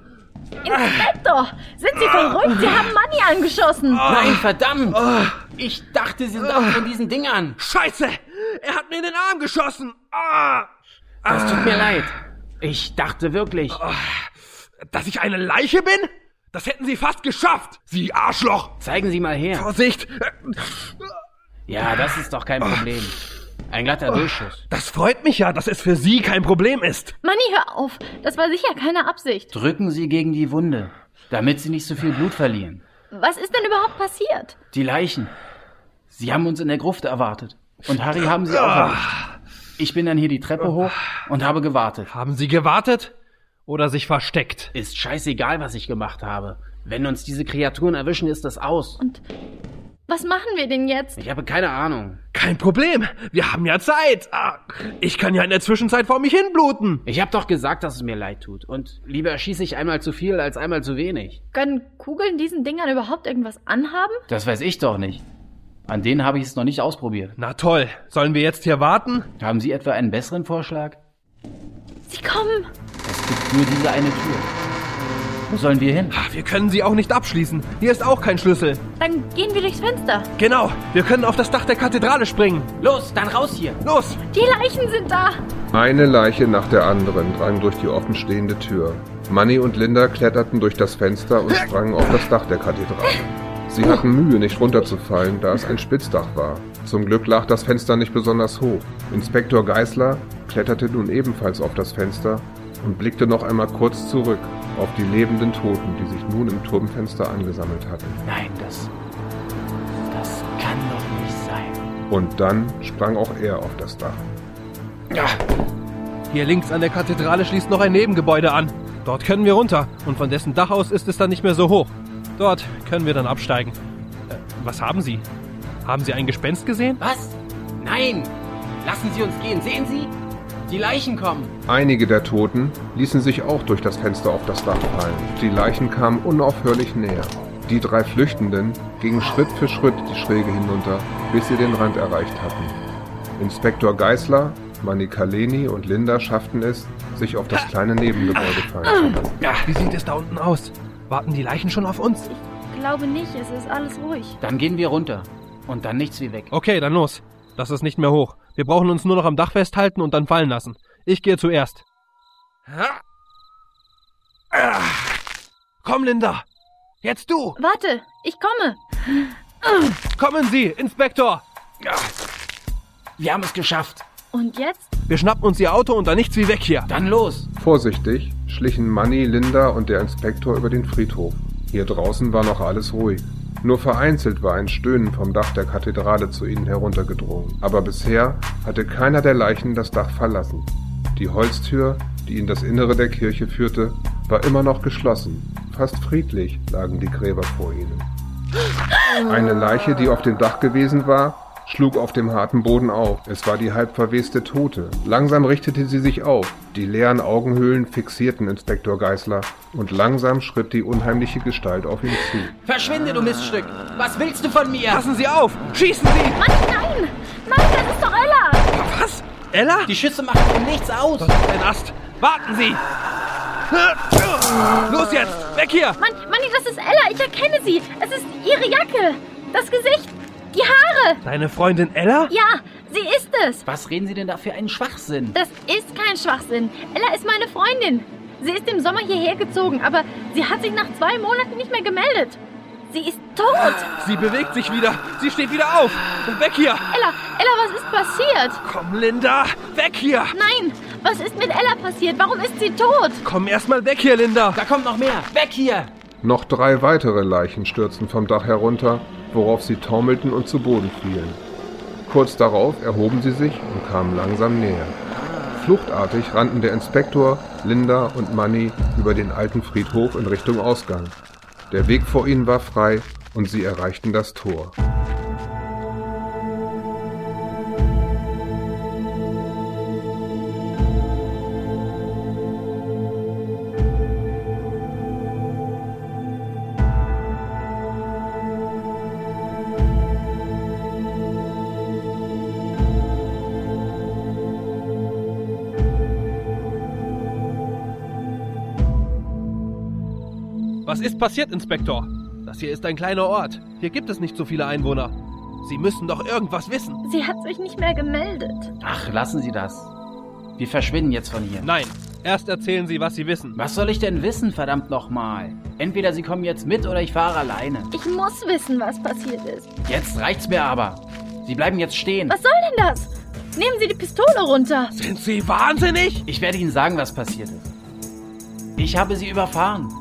S5: Inspektor! Sind Sie verrückt? Sie haben Manni angeschossen!
S7: Nein, verdammt! Ich dachte, Sie sind auch von diesen Dingern.
S6: Scheiße! Er hat mir in den Arm geschossen! Ah!
S7: Das tut mir leid. Ich dachte wirklich.
S6: Dass ich eine Leiche bin? Das hätten Sie fast geschafft! Sie Arschloch!
S7: Zeigen Sie mal her.
S6: Vorsicht!
S7: Ja, das ist doch kein Problem. Ein glatter Durchschuss.
S6: Das freut mich ja, dass es für Sie kein Problem ist.
S5: Manni, hör auf! Das war sicher keine Absicht.
S7: Drücken Sie gegen die Wunde, damit Sie nicht so viel Blut verlieren.
S5: Was ist denn überhaupt passiert?
S7: Die Leichen. Sie haben uns in der Gruft erwartet. Und Harry haben Sie auch erwischt. Ich bin dann hier die Treppe hoch und habe gewartet.
S6: Haben Sie gewartet? Oder sich versteckt?
S7: Ist scheißegal, was ich gemacht habe. Wenn uns diese Kreaturen erwischen, ist das aus.
S5: Und was machen wir denn jetzt?
S7: Ich habe keine Ahnung.
S6: Kein Problem. Wir haben ja Zeit. Ah, ich kann ja in der Zwischenzeit vor mich hinbluten.
S7: Ich habe doch gesagt, dass es mir leid tut. Und lieber schieße ich einmal zu viel als einmal zu wenig.
S5: Können Kugeln diesen Dingern überhaupt irgendwas anhaben?
S7: Das weiß ich doch nicht. An denen habe ich es noch nicht ausprobiert.
S6: Na toll. Sollen wir jetzt hier warten?
S7: Haben Sie etwa einen besseren Vorschlag?
S5: Sie kommen!
S7: Es gibt nur diese eine Tür. Wo sollen wir hin?
S6: Ah, Wir können sie auch nicht abschließen. Hier ist auch kein Schlüssel.
S5: Dann gehen wir durchs Fenster.
S6: Genau. Wir können auf das Dach der Kathedrale springen.
S7: Los, dann raus hier!
S6: Los.
S5: Die Leichen sind da!
S4: Eine Leiche nach der anderen drang durch die offenstehende Tür. Manny und Linda kletterten durch das Fenster und sprangen auf das Dach der Kathedrale. Sie hatten Mühe, nicht runterzufallen, da es ein Spitzdach war. Zum Glück lag das Fenster nicht besonders hoch. Inspektor Geißler kletterte nun ebenfalls auf das Fenster und blickte noch einmal kurz zurück auf die lebenden Toten, die sich nun im Turmfenster angesammelt hatten.
S7: Nein, das. Das kann doch nicht sein.
S4: Und dann sprang auch er auf das Dach.
S7: Ja.
S6: Hier links an der Kathedrale schließt noch ein Nebengebäude an. Dort können wir runter und von dessen Dach aus ist es dann nicht mehr so hoch. Dort können wir dann absteigen. Äh, was haben Sie? Haben Sie ein Gespenst gesehen?
S7: Was? Nein! Lassen Sie uns gehen. Sehen Sie? Die Leichen kommen.
S4: Einige der Toten ließen sich auch durch das Fenster auf das Dach fallen. Die Leichen kamen unaufhörlich näher. Die drei Flüchtenden gingen Schritt für Schritt die Schräge hinunter, bis sie den Rand erreicht hatten. Inspektor Geisler, Manny Kaleni und Linda schafften es, sich auf das kleine Nebengebäude fallen zu lassen.
S6: Wie sieht es da unten aus? Warten die Leichen schon auf uns?
S5: Ich glaube nicht, es ist alles ruhig.
S7: Dann gehen wir runter. Und dann nichts wie weg.
S6: Okay, dann los. Das ist nicht mehr hoch. Wir brauchen uns nur noch am Dach festhalten und dann fallen lassen. Ich gehe zuerst. Ah. Komm, Linda. Jetzt du.
S5: Warte, ich komme.
S6: Kommen Sie, Inspektor.
S7: Wir haben es geschafft.
S5: Und jetzt?
S6: Wir schnappen uns Ihr Auto und dann nichts wie weg hier.
S7: Dann los.
S4: Vorsichtig schlichen Manny, Linda und der Inspektor über den Friedhof. Hier draußen war noch alles ruhig. Nur vereinzelt war ein Stöhnen vom Dach der Kathedrale zu ihnen heruntergedrungen. Aber bisher hatte keiner der Leichen das Dach verlassen. Die Holztür, die in das Innere der Kirche führte, war immer noch geschlossen. Fast friedlich lagen die Gräber vor ihnen. Eine Leiche, die auf dem Dach gewesen war, schlug auf dem harten Boden auf. Es war die halb verweste Tote. Langsam richtete sie sich auf. Die leeren Augenhöhlen fixierten Inspektor Geisler und langsam schritt die unheimliche Gestalt auf ihn zu.
S7: Verschwinde, du Miststück. Was willst du von mir?
S6: Passen Sie auf. Schießen Sie.
S5: Mann, nein! Nein, das ist doch Ella!
S6: Was? Ella?
S7: Die Schüsse machen dir nichts aus.
S6: Das ist ein Ast. Warten Sie. Los jetzt. Weg hier.
S5: Mann, Manni, das ist Ella, ich erkenne sie. Es ist ihre Jacke, das Gesicht, die Haare.
S6: Deine Freundin Ella?
S5: Ja, sie ist es.
S7: Was reden Sie denn da für einen Schwachsinn?
S5: Das ist kein Schwachsinn. Ella ist meine Freundin. Sie ist im Sommer hierher gezogen, aber sie hat sich nach zwei Monaten nicht mehr gemeldet. Sie ist tot.
S6: Sie bewegt sich wieder. Sie steht wieder auf. Und weg hier.
S5: Ella, Ella, was ist passiert?
S6: Komm, Linda. Weg hier.
S5: Nein, was ist mit Ella passiert? Warum ist sie tot?
S6: Komm erst mal weg hier, Linda.
S7: Da kommt noch mehr. Weg hier.
S4: Noch drei weitere Leichen stürzten vom Dach herunter, worauf sie taumelten und zu Boden fielen. Kurz darauf erhoben sie sich und kamen langsam näher. Fluchtartig rannten der Inspektor, Linda und Manny über den alten Friedhof in Richtung Ausgang. Der Weg vor ihnen war frei und sie erreichten das Tor.
S6: Passiert, Inspektor? Das hier ist ein kleiner Ort. Hier gibt es nicht so viele Einwohner. Sie müssen doch irgendwas wissen.
S5: Sie hat sich nicht mehr gemeldet.
S7: Ach, lassen Sie das. Wir verschwinden jetzt von hier.
S6: Nein, erst erzählen Sie, was Sie wissen.
S7: Was soll ich denn wissen, verdammt nochmal? Entweder Sie kommen jetzt mit oder ich fahre alleine.
S5: Ich muss wissen, was passiert ist.
S7: Jetzt reicht's mir aber. Sie bleiben jetzt stehen.
S5: Was soll denn das? Nehmen Sie die Pistole runter.
S6: Sind Sie wahnsinnig?
S7: Ich werde Ihnen sagen, was passiert ist. Ich habe sie überfahren.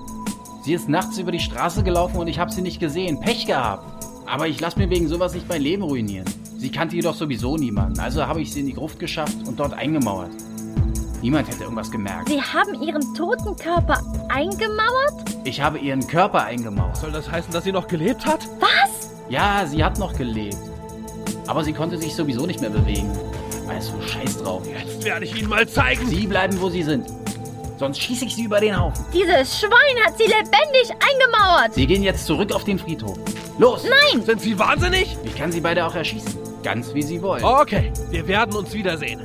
S7: Sie ist nachts über die Straße gelaufen und ich habe sie nicht gesehen. Pech gehabt. Aber ich lasse mir wegen sowas nicht mein Leben ruinieren. Sie kannte jedoch sowieso niemanden. Also habe ich sie in die Gruft geschafft und dort eingemauert. Niemand hätte irgendwas gemerkt.
S5: Sie haben Ihren toten Körper eingemauert?
S7: Ich habe ihren Körper eingemauert.
S6: Soll das heißen, dass sie noch gelebt hat?
S5: Was?
S7: Ja, sie hat noch gelebt. Aber sie konnte sich sowieso nicht mehr bewegen. Also scheiß drauf.
S6: Jetzt werde ich Ihnen mal zeigen.
S7: Sie bleiben, wo sie sind. Sonst schieße ich sie über den Haufen.
S5: Dieses Schwein hat sie lebendig eingemauert.
S7: Sie gehen jetzt zurück auf den Friedhof. Los!
S5: Nein!
S6: Sind Sie wahnsinnig?
S7: Ich kann sie beide auch erschießen. Ganz wie sie wollen.
S6: Okay, wir werden uns wiedersehen.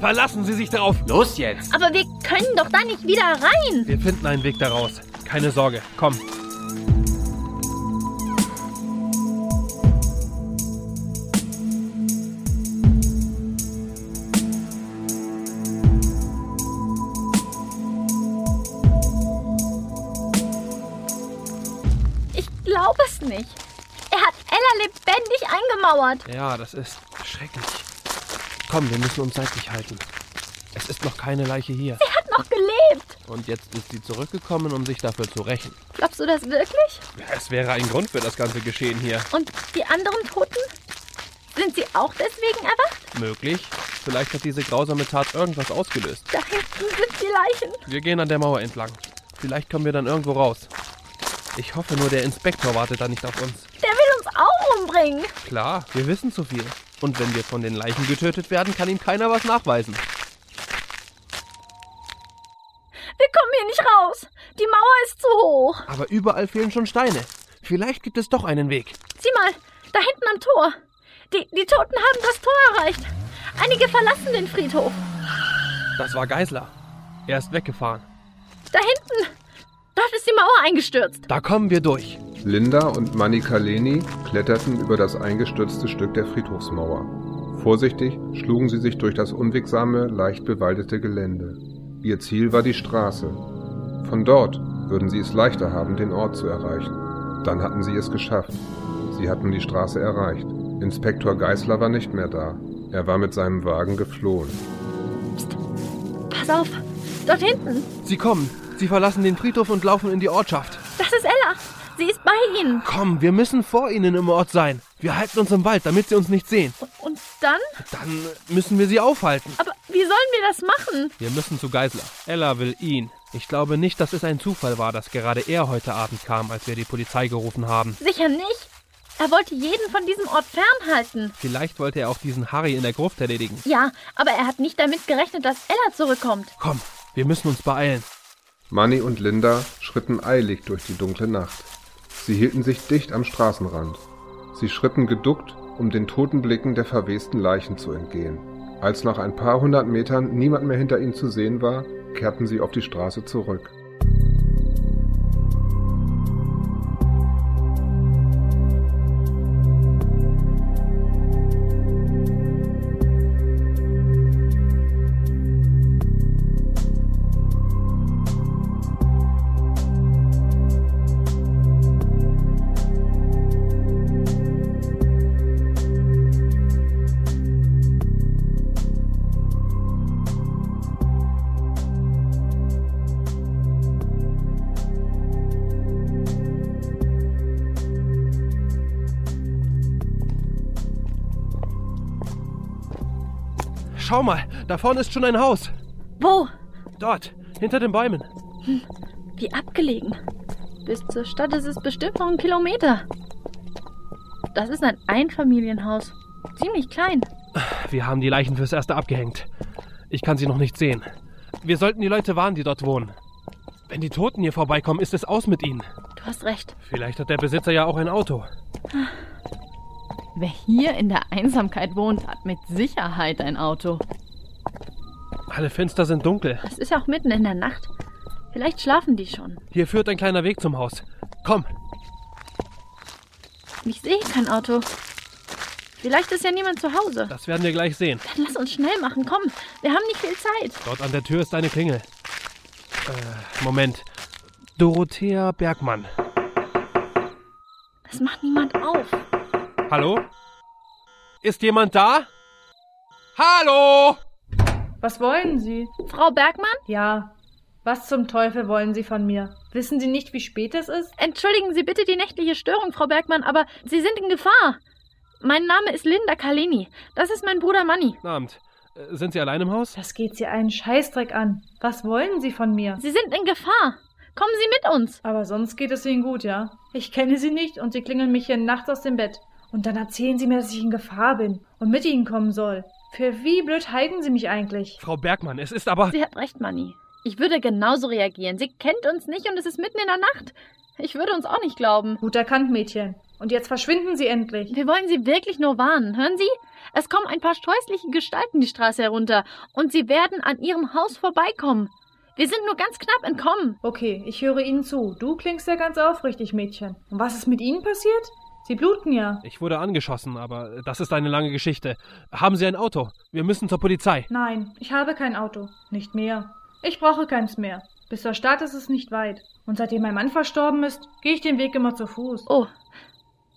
S6: Verlassen Sie sich darauf.
S7: Los jetzt!
S5: Aber wir können doch da nicht wieder rein.
S6: Wir finden einen Weg daraus. Keine Sorge. Komm.
S5: Eingemauert.
S6: Ja, das ist schrecklich. Komm, wir müssen uns seitlich halten. Es ist noch keine Leiche hier.
S5: Sie hat noch gelebt.
S6: Und jetzt ist sie zurückgekommen, um sich dafür zu rächen.
S5: Glaubst du das wirklich?
S6: Es wäre ein Grund für das ganze Geschehen hier.
S5: Und die anderen Toten? Sind sie auch deswegen erwacht?
S6: Möglich. Vielleicht hat diese grausame Tat irgendwas ausgelöst.
S5: Da hinten sind die Leichen.
S6: Wir gehen an der Mauer entlang. Vielleicht kommen wir dann irgendwo raus. Ich hoffe nur, der Inspektor wartet da nicht auf uns.
S5: Der will uns auch umbringen.
S6: Klar, wir wissen zu viel. Und wenn wir von den Leichen getötet werden, kann ihm keiner was nachweisen.
S5: Wir kommen hier nicht raus. Die Mauer ist zu hoch.
S6: Aber überall fehlen schon Steine. Vielleicht gibt es doch einen Weg.
S5: Sieh mal, da hinten am Tor. Die, die Toten haben das Tor erreicht. Einige verlassen den Friedhof.
S6: Das war Geisler. Er ist weggefahren.
S5: Da hinten. Dort ist die Mauer eingestürzt.
S6: Da kommen wir durch.
S4: Linda und Manny Kaleni kletterten über das eingestürzte Stück der Friedhofsmauer. Vorsichtig schlugen sie sich durch das unwegsame, leicht bewaldete Gelände. Ihr Ziel war die Straße. Von dort würden sie es leichter haben, den Ort zu erreichen. Dann hatten sie es geschafft. Sie hatten die Straße erreicht. Inspektor Geisler war nicht mehr da. Er war mit seinem Wagen geflohen.
S5: Pass auf. Dort hinten.
S6: Sie kommen. Sie verlassen den Friedhof und laufen in die Ortschaft.
S5: Das ist Ella. Sie ist bei Ihnen.
S6: Komm, wir müssen vor ihnen im Ort sein. Wir halten uns im Wald, damit sie uns nicht sehen.
S5: Und, dann?
S6: Dann müssen wir sie aufhalten.
S5: Aber wie sollen wir das machen?
S6: Wir müssen zu Geisler. Ella will ihn. Ich glaube nicht, dass es ein Zufall war, dass gerade er heute Abend kam, als wir die Polizei gerufen haben.
S5: Sicher nicht. Er wollte jeden von diesem Ort fernhalten.
S6: Vielleicht wollte er auch diesen Harry in der Gruft erledigen.
S5: Ja, aber er hat nicht damit gerechnet, dass Ella zurückkommt.
S6: Komm, wir müssen uns beeilen.
S4: Manny und Linda schritten eilig durch die dunkle Nacht. Sie hielten sich dicht am Straßenrand. Sie schritten geduckt, um den toten Blicken der verwesten Leichen zu entgehen. Als nach ein paar hundert Metern niemand mehr hinter ihnen zu sehen war, kehrten sie auf die Straße zurück.
S6: Schau mal, da vorne ist schon ein Haus.
S5: Wo?
S6: Dort, hinter den Bäumen.
S5: Wie abgelegen. Bis zur Stadt ist es bestimmt noch ein Kilometer. Das ist ein Einfamilienhaus. Ziemlich klein.
S6: Wir haben die Leichen fürs Erste abgehängt. Ich kann sie noch nicht sehen. Wir sollten die Leute warnen, die dort wohnen. Wenn die Toten hier vorbeikommen, ist es aus mit ihnen.
S5: Du hast recht.
S6: Vielleicht hat der Besitzer ja auch ein Auto.
S5: Wer hier in der Einsamkeit wohnt, hat mit Sicherheit ein Auto.
S6: Alle Fenster sind dunkel.
S5: Es ist ja auch mitten in der Nacht. Vielleicht schlafen die schon.
S6: Hier führt ein kleiner Weg zum Haus. Komm,
S5: Ich sehe kein Auto. Vielleicht ist ja niemand zu Hause.
S6: das werden wir gleich sehen.
S5: Dann lass uns schnell machen. Komm, wir haben nicht viel Zeit.
S6: Dort an der Tür ist eine Klingel. Äh, Moment. Dorothea Bergmann.
S5: Es macht niemand auf.
S6: Hallo? Ist jemand da? Hallo?
S8: Was wollen Sie?
S5: Frau Bergmann?
S8: Ja. Was zum Teufel wollen Sie von mir? Wissen Sie nicht, wie spät es ist?
S5: Entschuldigen Sie bitte die nächtliche Störung, Frau Bergmann, aber Sie sind in Gefahr. Mein Name ist Linda Kaleni. Das ist mein Bruder Manni.
S6: Guten Abend. Äh, Sind Sie allein im Haus?
S8: Das geht Sie einen Scheißdreck an. Was wollen Sie von mir?
S5: Sie sind in Gefahr. Kommen Sie mit uns.
S8: Aber sonst geht es Ihnen gut, ja? Ich kenne Sie nicht und Sie klingeln mich hier nachts aus dem Bett. Und dann erzählen Sie mir, dass ich in Gefahr bin und mit Ihnen kommen soll. Für wie blöd halten Sie mich eigentlich?
S6: Frau Bergmann, es ist aber.
S5: Sie hat recht, Manni. Ich würde genauso reagieren. Sie kennt uns nicht und es ist mitten in der Nacht. Ich würde uns auch nicht glauben.
S8: Gut erkannt, Mädchen. Und jetzt verschwinden Sie endlich.
S5: Wir wollen Sie wirklich nur warnen. Hören Sie? Es kommen ein paar scheußliche Gestalten die Straße herunter und sie werden an Ihrem Haus vorbeikommen. Wir sind nur ganz knapp entkommen.
S8: Okay, ich höre Ihnen zu. Du klingst ja ganz aufrichtig, Mädchen. Und was ist mit Ihnen passiert? Sie bluten ja.
S6: Ich wurde angeschossen, aber das ist eine lange Geschichte. Haben Sie ein Auto? Wir müssen zur Polizei.
S8: Nein, ich habe kein Auto. Nicht mehr. Ich brauche keins mehr. Bis zur Stadt ist es nicht weit. Und seitdem mein Mann verstorben ist, gehe ich den Weg immer zu Fuß.
S5: Oh,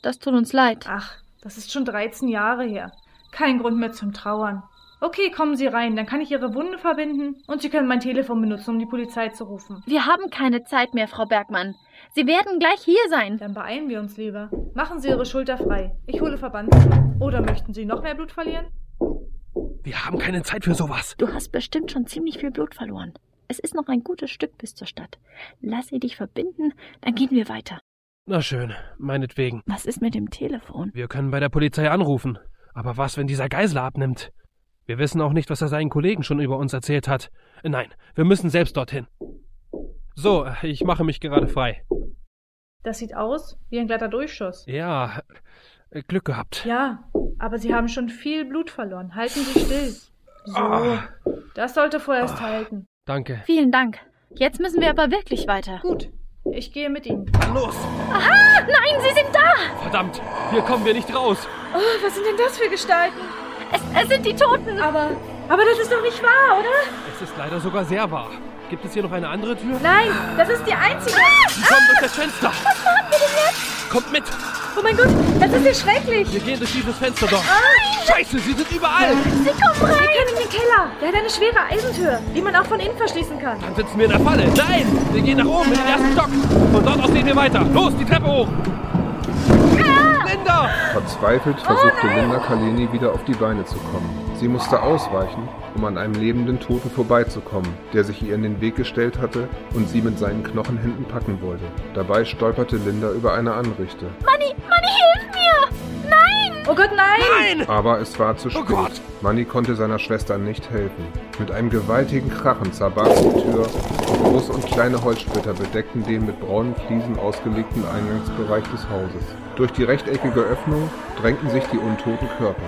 S5: das tut uns leid.
S8: Ach, das ist schon 13 Jahre her. Kein Grund mehr zum Trauern. Okay, kommen Sie rein, dann kann ich Ihre Wunde verbinden und Sie können mein Telefon benutzen, um die Polizei zu rufen.
S5: Wir haben keine Zeit mehr, Frau Bergmann. Sie werden gleich hier sein.
S8: Dann beeilen wir uns lieber. Machen Sie Ihre Schulter frei. Ich hole Verband. Oder möchten Sie noch mehr Blut verlieren?
S6: Wir haben keine Zeit für sowas.
S5: Du hast bestimmt schon ziemlich viel Blut verloren. Es ist noch ein gutes Stück bis zur Stadt. Lass sie dich verbinden, dann gehen wir weiter.
S6: Na schön, meinetwegen.
S5: Was ist mit dem Telefon?
S6: Wir können bei der Polizei anrufen. Aber was, wenn dieser Geisler abnimmt? Wir wissen auch nicht, was er seinen Kollegen schon über uns erzählt hat. Nein, wir müssen selbst dorthin. So, ich mache mich gerade frei.
S8: Das sieht aus wie ein glatter Durchschuss.
S6: Ja, Glück gehabt.
S8: Ja, aber Sie haben schon viel Blut verloren. Halten Sie still. So,
S6: Ah.
S8: das sollte vorerst halten.
S6: Danke.
S5: Vielen Dank. Jetzt müssen wir aber wirklich weiter.
S8: Gut, ich gehe mit Ihnen.
S6: Los!
S5: Nein, Sie sind da!
S6: Verdammt, hier kommen wir nicht raus.
S8: Oh, was sind denn das für Gestalten?
S5: Es, es sind die Toten!
S8: Aber, aber das ist doch nicht wahr, oder?
S6: Es ist leider sogar sehr wahr. Gibt es hier noch eine andere Tür?
S8: Nein, das ist die einzige.
S6: Die kommen durch das Fenster. Was machen wir denn jetzt? Kommt mit.
S8: Oh mein Gott, das ist ja schrecklich.
S6: Wir gehen durch dieses Fenster dort. Scheiße, sie sind überall.
S8: Sie kommen rein. Wir können in den Keller. Der hat eine schwere Eisentür, die man auch von innen verschließen kann.
S6: Dann sitzen wir in der Falle. Nein, wir gehen nach oben in den ersten Stock. Von dort aus gehen wir weiter. Los, die Treppe hoch. Linda!
S4: Verzweifelt versuchte Linda Kaleni wieder auf die Beine zu kommen. Sie musste ausweichen, um an einem lebenden Toten vorbeizukommen, der sich ihr in den Weg gestellt hatte und sie mit seinen Knochenhänden packen wollte. Dabei stolperte Linda über eine Anrichte.
S5: Manni, Manni, hilf mir! Nein!
S8: Oh Gott, nein.
S6: Nein!
S4: Aber es war zu
S6: Oh
S4: spät.
S6: Gott!
S4: Manny konnte seiner Schwester nicht helfen. Mit einem gewaltigen Krachen zerbarst die Tür und große und kleine Holzsplitter bedeckten den mit braunen Fliesen ausgelegten Eingangsbereich des Hauses. Durch die rechteckige Öffnung drängten sich die untoten Körper.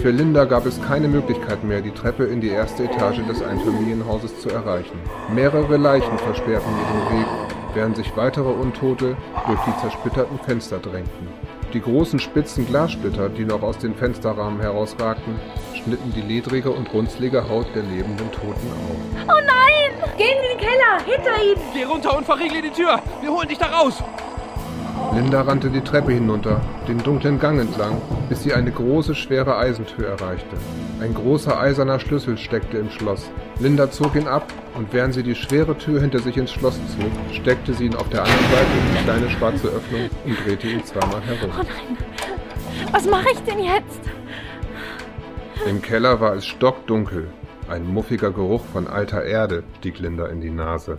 S4: Für Linda gab es keine Möglichkeit mehr, die Treppe in die erste Etage des Einfamilienhauses zu erreichen. Mehrere Leichen versperrten ihren Weg, während sich weitere Untote durch die zersplitterten Fenster drängten. Die großen spitzen Glassplitter, die noch aus den Fensterrahmen herausragten, schnitten die ledrige und runzlige Haut der lebenden Toten auf.
S5: Oh nein!
S8: Gehen wir in den Keller, hinter Ihnen.
S6: Geh runter und verriegle die Tür. Wir holen dich da raus.
S4: Linda rannte die Treppe hinunter, den dunklen Gang entlang, bis sie eine große, schwere Eisentür erreichte. Ein großer eiserner Schlüssel steckte im Schloss. Linda zog ihn ab und während sie die schwere Tür hinter sich ins Schloss zog, steckte sie ihn auf der anderen Seite in die kleine schwarze Öffnung und drehte ihn zweimal herum.
S5: Oh nein! Was mache ich denn jetzt?
S4: Im Keller war es stockdunkel. Ein muffiger Geruch von alter Erde stieg Linda in die Nase.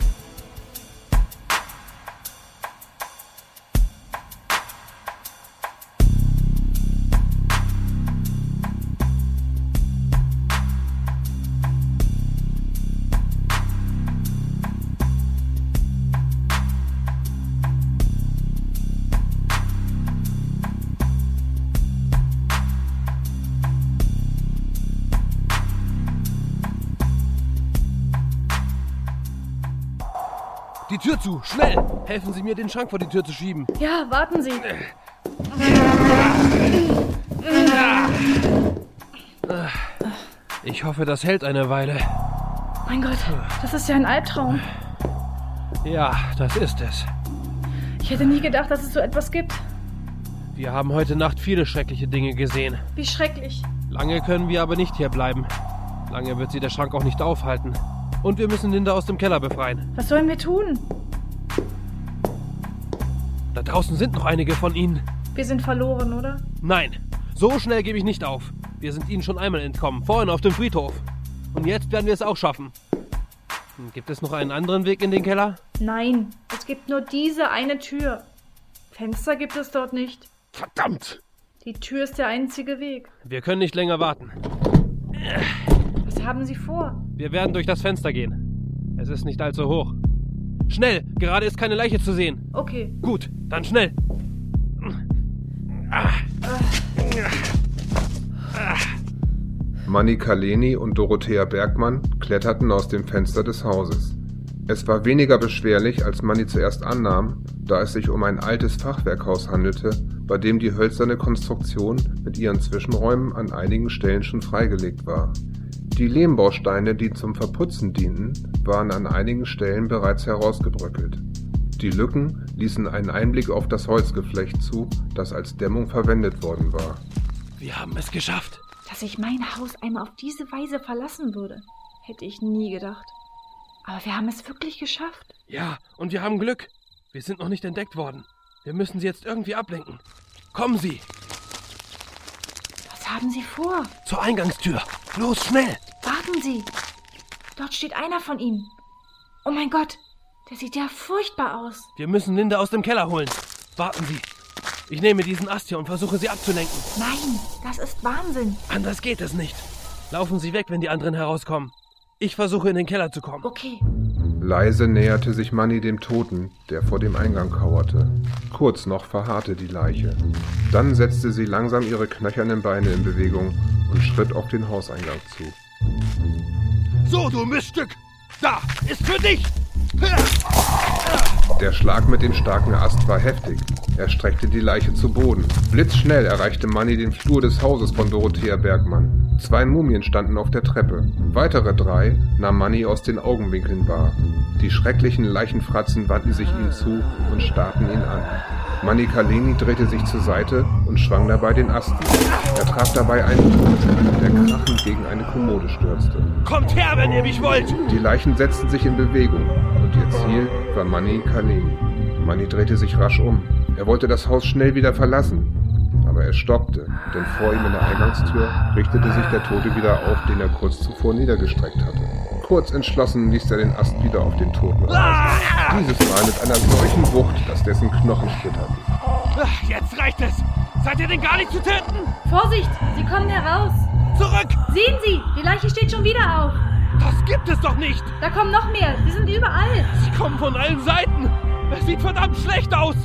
S6: Helfen Sie mir, den Schrank vor die Tür zu schieben.
S8: Ja, warten Sie.
S6: Ich hoffe, das hält eine Weile.
S8: Mein Gott, das ist ja ein Albtraum.
S6: Ja, das ist es.
S8: Ich hätte nie gedacht, dass es so etwas gibt.
S6: Wir haben heute Nacht viele schreckliche Dinge gesehen.
S8: Wie schrecklich.
S6: Lange können wir aber nicht hier bleiben. Lange wird sie der Schrank auch nicht aufhalten. Und wir müssen Linda aus dem Keller befreien.
S8: Was sollen wir tun?
S6: Da draußen sind noch einige von ihnen.
S8: Wir sind verloren, oder?
S6: Nein, so schnell gebe ich nicht auf. Wir sind ihnen schon einmal entkommen, vorhin auf dem Friedhof. Und jetzt werden wir es auch schaffen. Hm, Gibt es noch einen anderen Weg in den Keller?
S8: Nein, es gibt nur diese eine Tür. Fenster gibt es dort nicht.
S6: Verdammt!
S8: Die Tür ist der einzige Weg.
S6: Wir können nicht länger warten.
S8: Was haben Sie vor?
S6: Wir werden durch das Fenster gehen. Es ist nicht allzu hoch. Schnell! Gerade ist keine Leiche zu sehen.
S8: Okay.
S6: Gut, dann schnell.
S4: Manny Kaleni und Dorothea Bergmann kletterten aus dem Fenster des Hauses. Es war weniger beschwerlich, als Manny zuerst annahm, da es sich um ein altes Fachwerkhaus handelte, bei dem die hölzerne Konstruktion mit ihren Zwischenräumen an einigen Stellen schon freigelegt war. Die Lehmbausteine, die zum Verputzen dienten, waren an einigen Stellen bereits herausgebröckelt. Die Lücken ließen einen Einblick auf das Holzgeflecht zu, das als Dämmung verwendet worden war.
S6: Wir haben es geschafft.
S8: Dass ich mein Haus einmal auf diese Weise verlassen würde, hätte ich nie gedacht. Aber wir haben es wirklich geschafft.
S6: Ja, und wir haben Glück. Wir sind noch nicht entdeckt worden. Wir müssen sie jetzt irgendwie ablenken. Kommen Sie!
S8: Was haben Sie vor?
S6: Zur Eingangstür. Los, schnell.
S8: Warten Sie. Dort steht einer von ihnen. Oh mein Gott, der sieht ja furchtbar aus.
S6: Wir müssen Linda aus dem Keller holen. Warten Sie. Ich nehme diesen Ast hier und versuche sie abzulenken.
S8: Nein, das ist Wahnsinn.
S6: Anders geht es nicht. Laufen Sie weg, wenn die anderen herauskommen. Ich versuche in den Keller zu kommen.
S8: Okay.
S4: Leise näherte sich Manny dem Toten, der vor dem Eingang kauerte. Kurz noch verharrte die Leiche. Dann setzte sie langsam ihre knöchernen Beine in Bewegung und schritt auf den Hauseingang zu.
S6: So, du Miststück! Da, ist für dich!
S4: Der Schlag mit dem starken Ast war heftig. Er streckte die Leiche zu Boden. Blitzschnell erreichte Manny den Flur des Hauses von Dorothea Bergmann. Zwei Mumien standen auf der Treppe. Weitere drei nahm Manny aus den Augenwinkeln wahr. Die schrecklichen Leichenfratzen wandten sich ihm zu und starrten ihn an. Manny Kaleni drehte sich zur Seite und schwang dabei den Ast. Er traf dabei einen Toten, der krachend gegen eine Kommode stürzte.
S6: Kommt her, wenn ihr mich wollt!
S4: Die Leichen setzten sich in Bewegung und ihr Ziel war Manny Kaleni. Manny drehte sich rasch um. Er wollte das Haus schnell wieder verlassen. Aber er stoppte, denn vor ihm in der Eingangstür richtete sich der Tote wieder auf, den er kurz zuvor niedergestreckt hatte. Kurz entschlossen ließ er den Ast wieder auf den Toten rasen. Dieses Mal mit einer solchen Wucht, dass dessen Knochen splitterten.
S6: Ach, Jetzt reicht es! Seid ihr denn gar nicht zu töten?
S8: Vorsicht, sie kommen heraus.
S6: Zurück!
S8: Sehen Sie, die Leiche steht schon wieder auf.
S6: Das gibt es doch nicht!
S8: Da kommen noch mehr. Sie sind überall.
S6: Sie kommen von allen Seiten! Es sieht verdammt schlecht aus!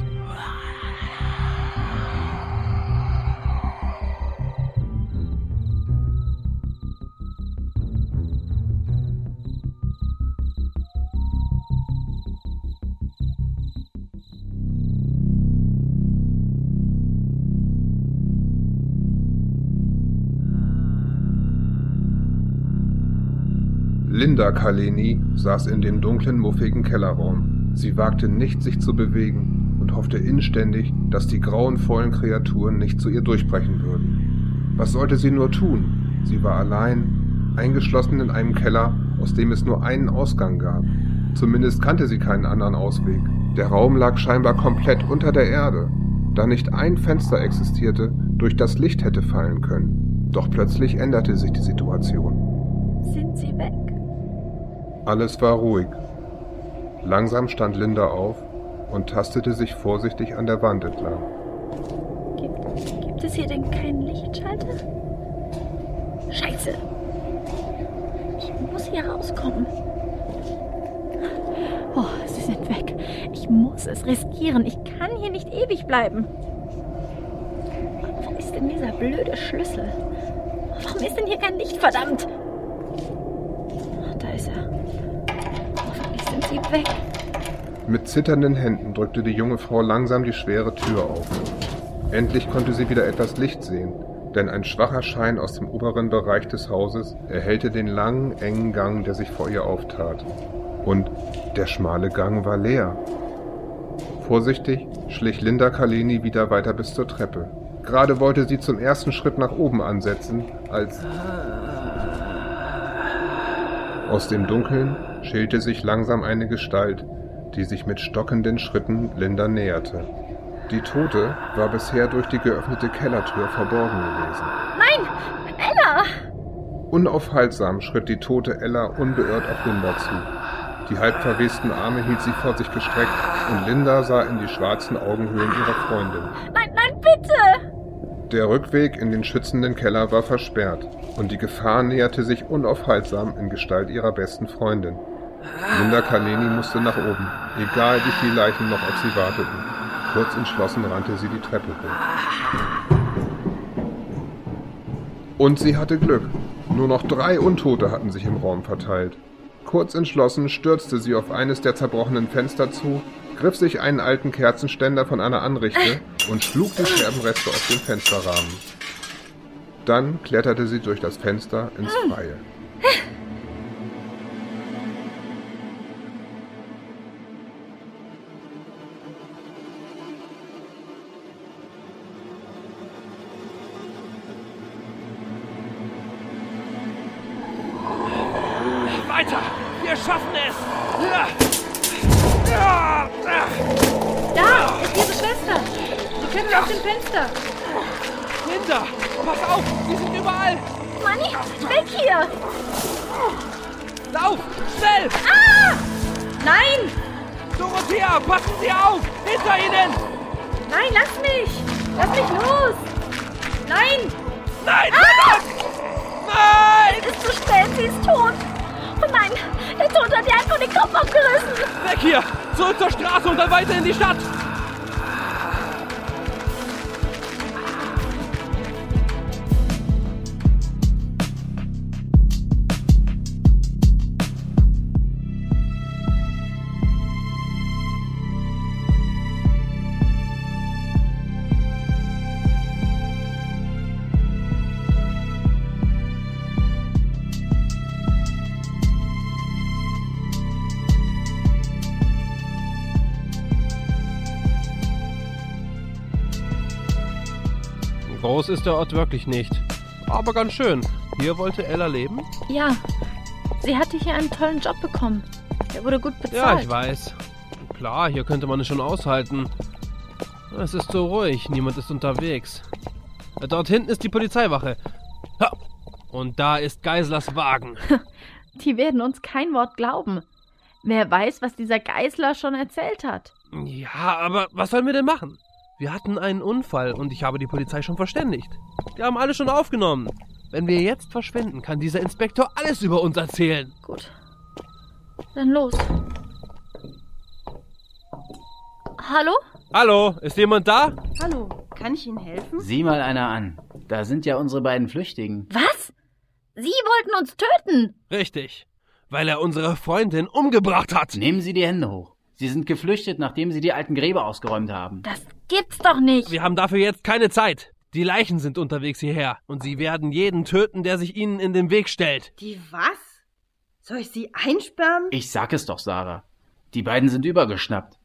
S4: Linda Kaleni saß in dem dunklen, muffigen Kellerraum. Sie wagte nicht, sich zu bewegen und hoffte inständig, dass die grauenvollen Kreaturen nicht zu ihr durchbrechen würden. Was sollte sie nur tun? Sie war allein, eingeschlossen in einem Keller, aus dem es nur einen Ausgang gab. Zumindest kannte sie keinen anderen Ausweg. Der Raum lag scheinbar komplett unter der Erde, da nicht ein Fenster existierte, durch das Licht hätte fallen können. Doch plötzlich änderte sich die Situation.
S5: Sind sie weg?
S4: Alles war ruhig. Langsam stand Linda auf und tastete sich vorsichtig an der Wand entlang.
S5: Gibt, gibt es hier denn keinen Lichtschalter? Scheiße. Ich muss hier rauskommen. Oh, sie sind weg. Ich muss es riskieren. Ich kann hier nicht ewig bleiben. Wo ist denn dieser blöde Schlüssel? Warum ist denn hier kein Licht, verdammt? Da ist er. Weg.
S4: Mit zitternden Händen drückte die junge Frau langsam die schwere Tür auf. Endlich konnte sie wieder etwas Licht sehen, denn ein schwacher Schein aus dem oberen Bereich des Hauses erhellte den langen, engen Gang, der sich vor ihr auftat. Und der schmale Gang war leer. Vorsichtig schlich Linda Kaleni wieder weiter bis zur Treppe. Gerade wollte sie zum ersten Schritt nach oben ansetzen, als aus dem Dunkeln schälte sich langsam eine Gestalt, die sich mit stockenden Schritten Linda näherte. Die Tote war bisher durch die geöffnete Kellertür verborgen gewesen.
S5: Nein! Ella!
S4: Unaufhaltsam schritt die tote Ella unbeirrt auf Linda zu. Die halb verwesten Arme hielt sie vor sich gestreckt und Linda sah in die schwarzen Augenhöhlen ihrer Freundin.
S5: Nein, nein, bitte!
S4: Der Rückweg in den schützenden Keller war versperrt und die Gefahr näherte sich unaufhaltsam in Gestalt ihrer besten Freundin. Linda Kaleni musste nach oben, egal wie viele Leichen noch auf sie warteten. Kurz entschlossen rannte sie die Treppe hoch. Und sie hatte Glück. Nur noch drei Untote hatten sich im Raum verteilt. Kurz entschlossen stürzte sie auf eines der zerbrochenen Fenster zu, griff sich einen alten Kerzenständer von einer Anrichte und schlug die Scherbenreste auf den Fensterrahmen. Dann kletterte sie durch das Fenster ins Freie.
S5: Der
S6: Ort wirklich nicht. Aber ganz schön. Hier wollte Ella leben?
S5: Ja, sie hatte hier einen tollen Job bekommen. Der wurde gut
S6: Ja,
S5: bezahlt.
S6: ich weiß. Klar, hier könnte man es schon aushalten. Es ist so ruhig, niemand ist unterwegs. Dort hinten ist die Polizeiwache. Ha! Und da ist Geislers Wagen. <laughs>
S5: Die werden uns kein Wort glauben. Wer weiß, was dieser Geißler schon erzählt hat.
S6: Ja, aber was sollen wir denn machen? Wir hatten einen Unfall und ich habe die Polizei schon verständigt. Die haben alle schon aufgenommen. Wenn wir jetzt verschwinden, kann dieser Inspektor alles über uns erzählen.
S5: Gut. Dann los. Hallo?
S6: Hallo, ist jemand da?
S2: Hallo, kann ich Ihnen helfen?
S7: Sieh mal einer an. Da sind ja unsere beiden Flüchtigen.
S5: Was? Sie wollten uns töten?
S6: Richtig. Weil er unsere Freundin umgebracht hat.
S7: Nehmen Sie die Hände hoch. Sie sind geflüchtet, nachdem Sie die alten Gräber ausgeräumt haben.
S5: Das gibt's doch nicht.
S6: Wir haben dafür jetzt keine Zeit. Die Leichen sind unterwegs hierher und sie werden jeden töten, der sich ihnen in den Weg stellt.
S2: Die was? Soll ich Sie einsperren?
S7: Ich sag es doch, Sarah. Die beiden sind übergeschnappt.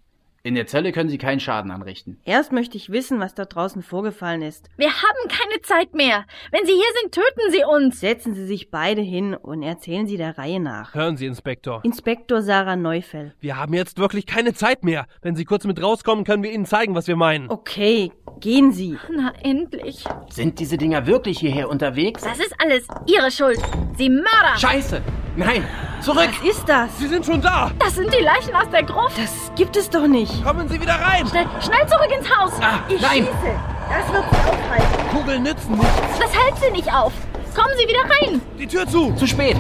S7: In der Zelle können Sie keinen Schaden anrichten.
S2: Erst möchte ich wissen, was da draußen vorgefallen ist.
S5: Wir haben keine Zeit mehr. Wenn Sie hier sind, töten Sie uns.
S2: Setzen Sie sich beide hin und erzählen Sie der Reihe nach.
S6: Hören Sie, Inspektor.
S2: Inspektor Sarah Neufeld.
S6: Wir haben jetzt wirklich keine Zeit mehr. Wenn Sie kurz mit rauskommen, können wir Ihnen zeigen, was wir meinen.
S2: Okay, gehen Sie.
S5: Na, endlich.
S7: Sind diese Dinger wirklich hierher unterwegs?
S5: Das ist alles Ihre Schuld. Sie Mörder.
S7: Scheiße! Nein! Zurück!
S2: Was ist das?
S6: Sie sind schon da.
S5: Das sind die Leichen aus der Gruft.
S2: Das gibt es doch nicht.
S6: Kommen Sie wieder rein.
S5: Schnell, schnell zurück ins Haus.
S7: Ah,
S2: Ich
S7: nein!
S2: schieße. Das wird Sie aufhalten.
S6: Kugeln nützen nichts.
S5: Das hält Sie nicht auf. Kommen Sie wieder rein.
S6: Die Tür zu.
S7: Zu spät!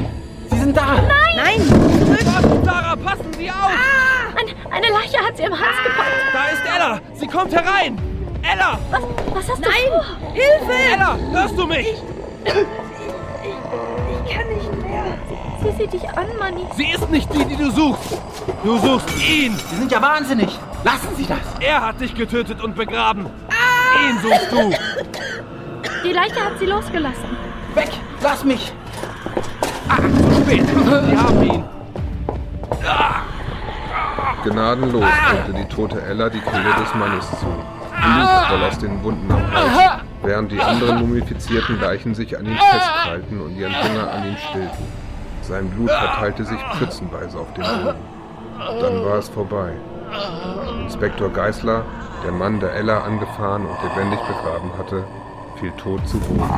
S7: Sie sind da!
S2: Nein,
S6: Passen, Sarah, passen Sie auf.
S5: Ein, eine Leiche hat sie im Hals gepackt.
S6: Da ist Ella. Sie kommt herein. Ella,
S5: Was, was hast du vor?
S2: Hilfe!
S6: Ella, hörst du mich?
S2: Ich kann nicht mehr.
S5: Sieh sie dich an, Manni.
S6: Sie ist nicht die, die du suchst. Du suchst ihn.
S7: Sie sind ja wahnsinnig! Lassen Sie das!
S6: Er hat dich getötet und begraben. Ihn suchst du.
S5: Die Leiche hat sie losgelassen.
S7: Weg! Lass mich!
S6: Zu spät. Sie haben ihn.
S4: Gnadenlos drückte die tote Ella die Kehle des Mannes zu. Blut quoll aus den Wunden am Hals, während die anderen mumifizierten Leichen sich an ihn festkrallten und ihren Hunger an ihm stillten. Sein Blut verteilte sich pfützenweise auf dem Boden. Dann war es vorbei. Inspektor Geißler, der Mann, der Ella angefahren und lebendig begraben hatte, fiel tot zu Boden.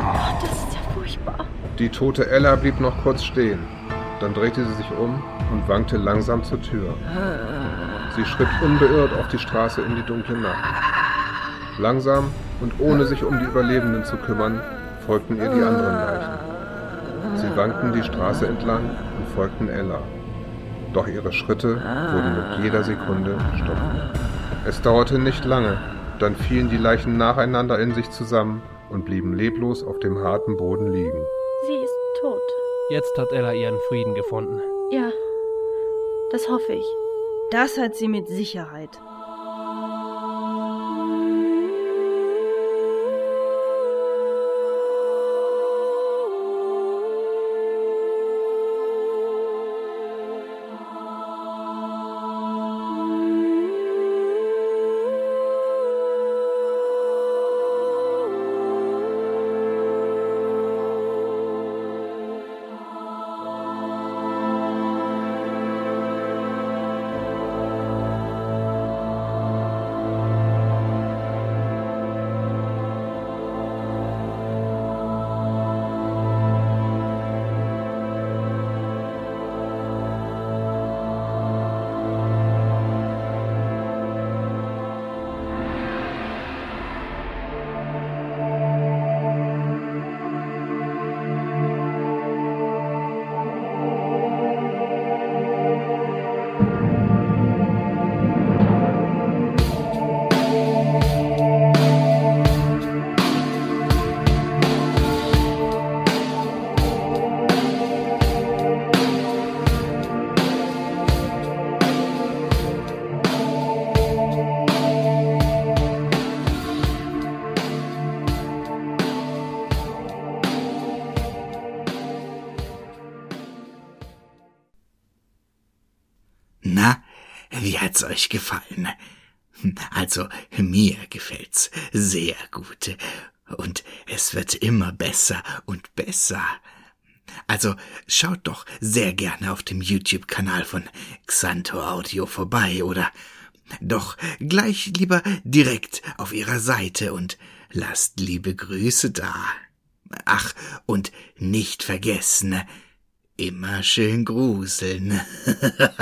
S5: Das ist ja furchtbar.
S4: Die tote Ella blieb noch kurz stehen. Dann drehte sie sich um und wankte langsam zur Tür. Sie schritt unbeirrt auf die Straße in die dunkle Nacht. Langsam und ohne sich um die Überlebenden zu kümmern, folgten ihr die anderen Leichen. Sie wankten die Straße entlang und folgten Ella. Doch ihre Schritte wurden mit jeder Sekunde stopper. Es dauerte nicht lange, dann fielen die Leichen nacheinander in sich zusammen und blieben leblos auf dem harten Boden liegen.
S5: Sie ist tot.
S6: Jetzt hat Ella ihren Frieden gefunden.
S5: Ja, das hoffe ich.
S2: Das hat sie mit Sicherheit.
S1: Euch gefallen? Also, mir gefällt's sehr gut. Und es wird immer besser und besser. Also schaut doch sehr gerne auf dem YouTube-Kanal von Xanto Audio vorbei oder doch gleich lieber direkt auf ihrer Seite und lasst liebe Grüße da. Ach, und nicht vergessen, immer schön gruseln. <laughs>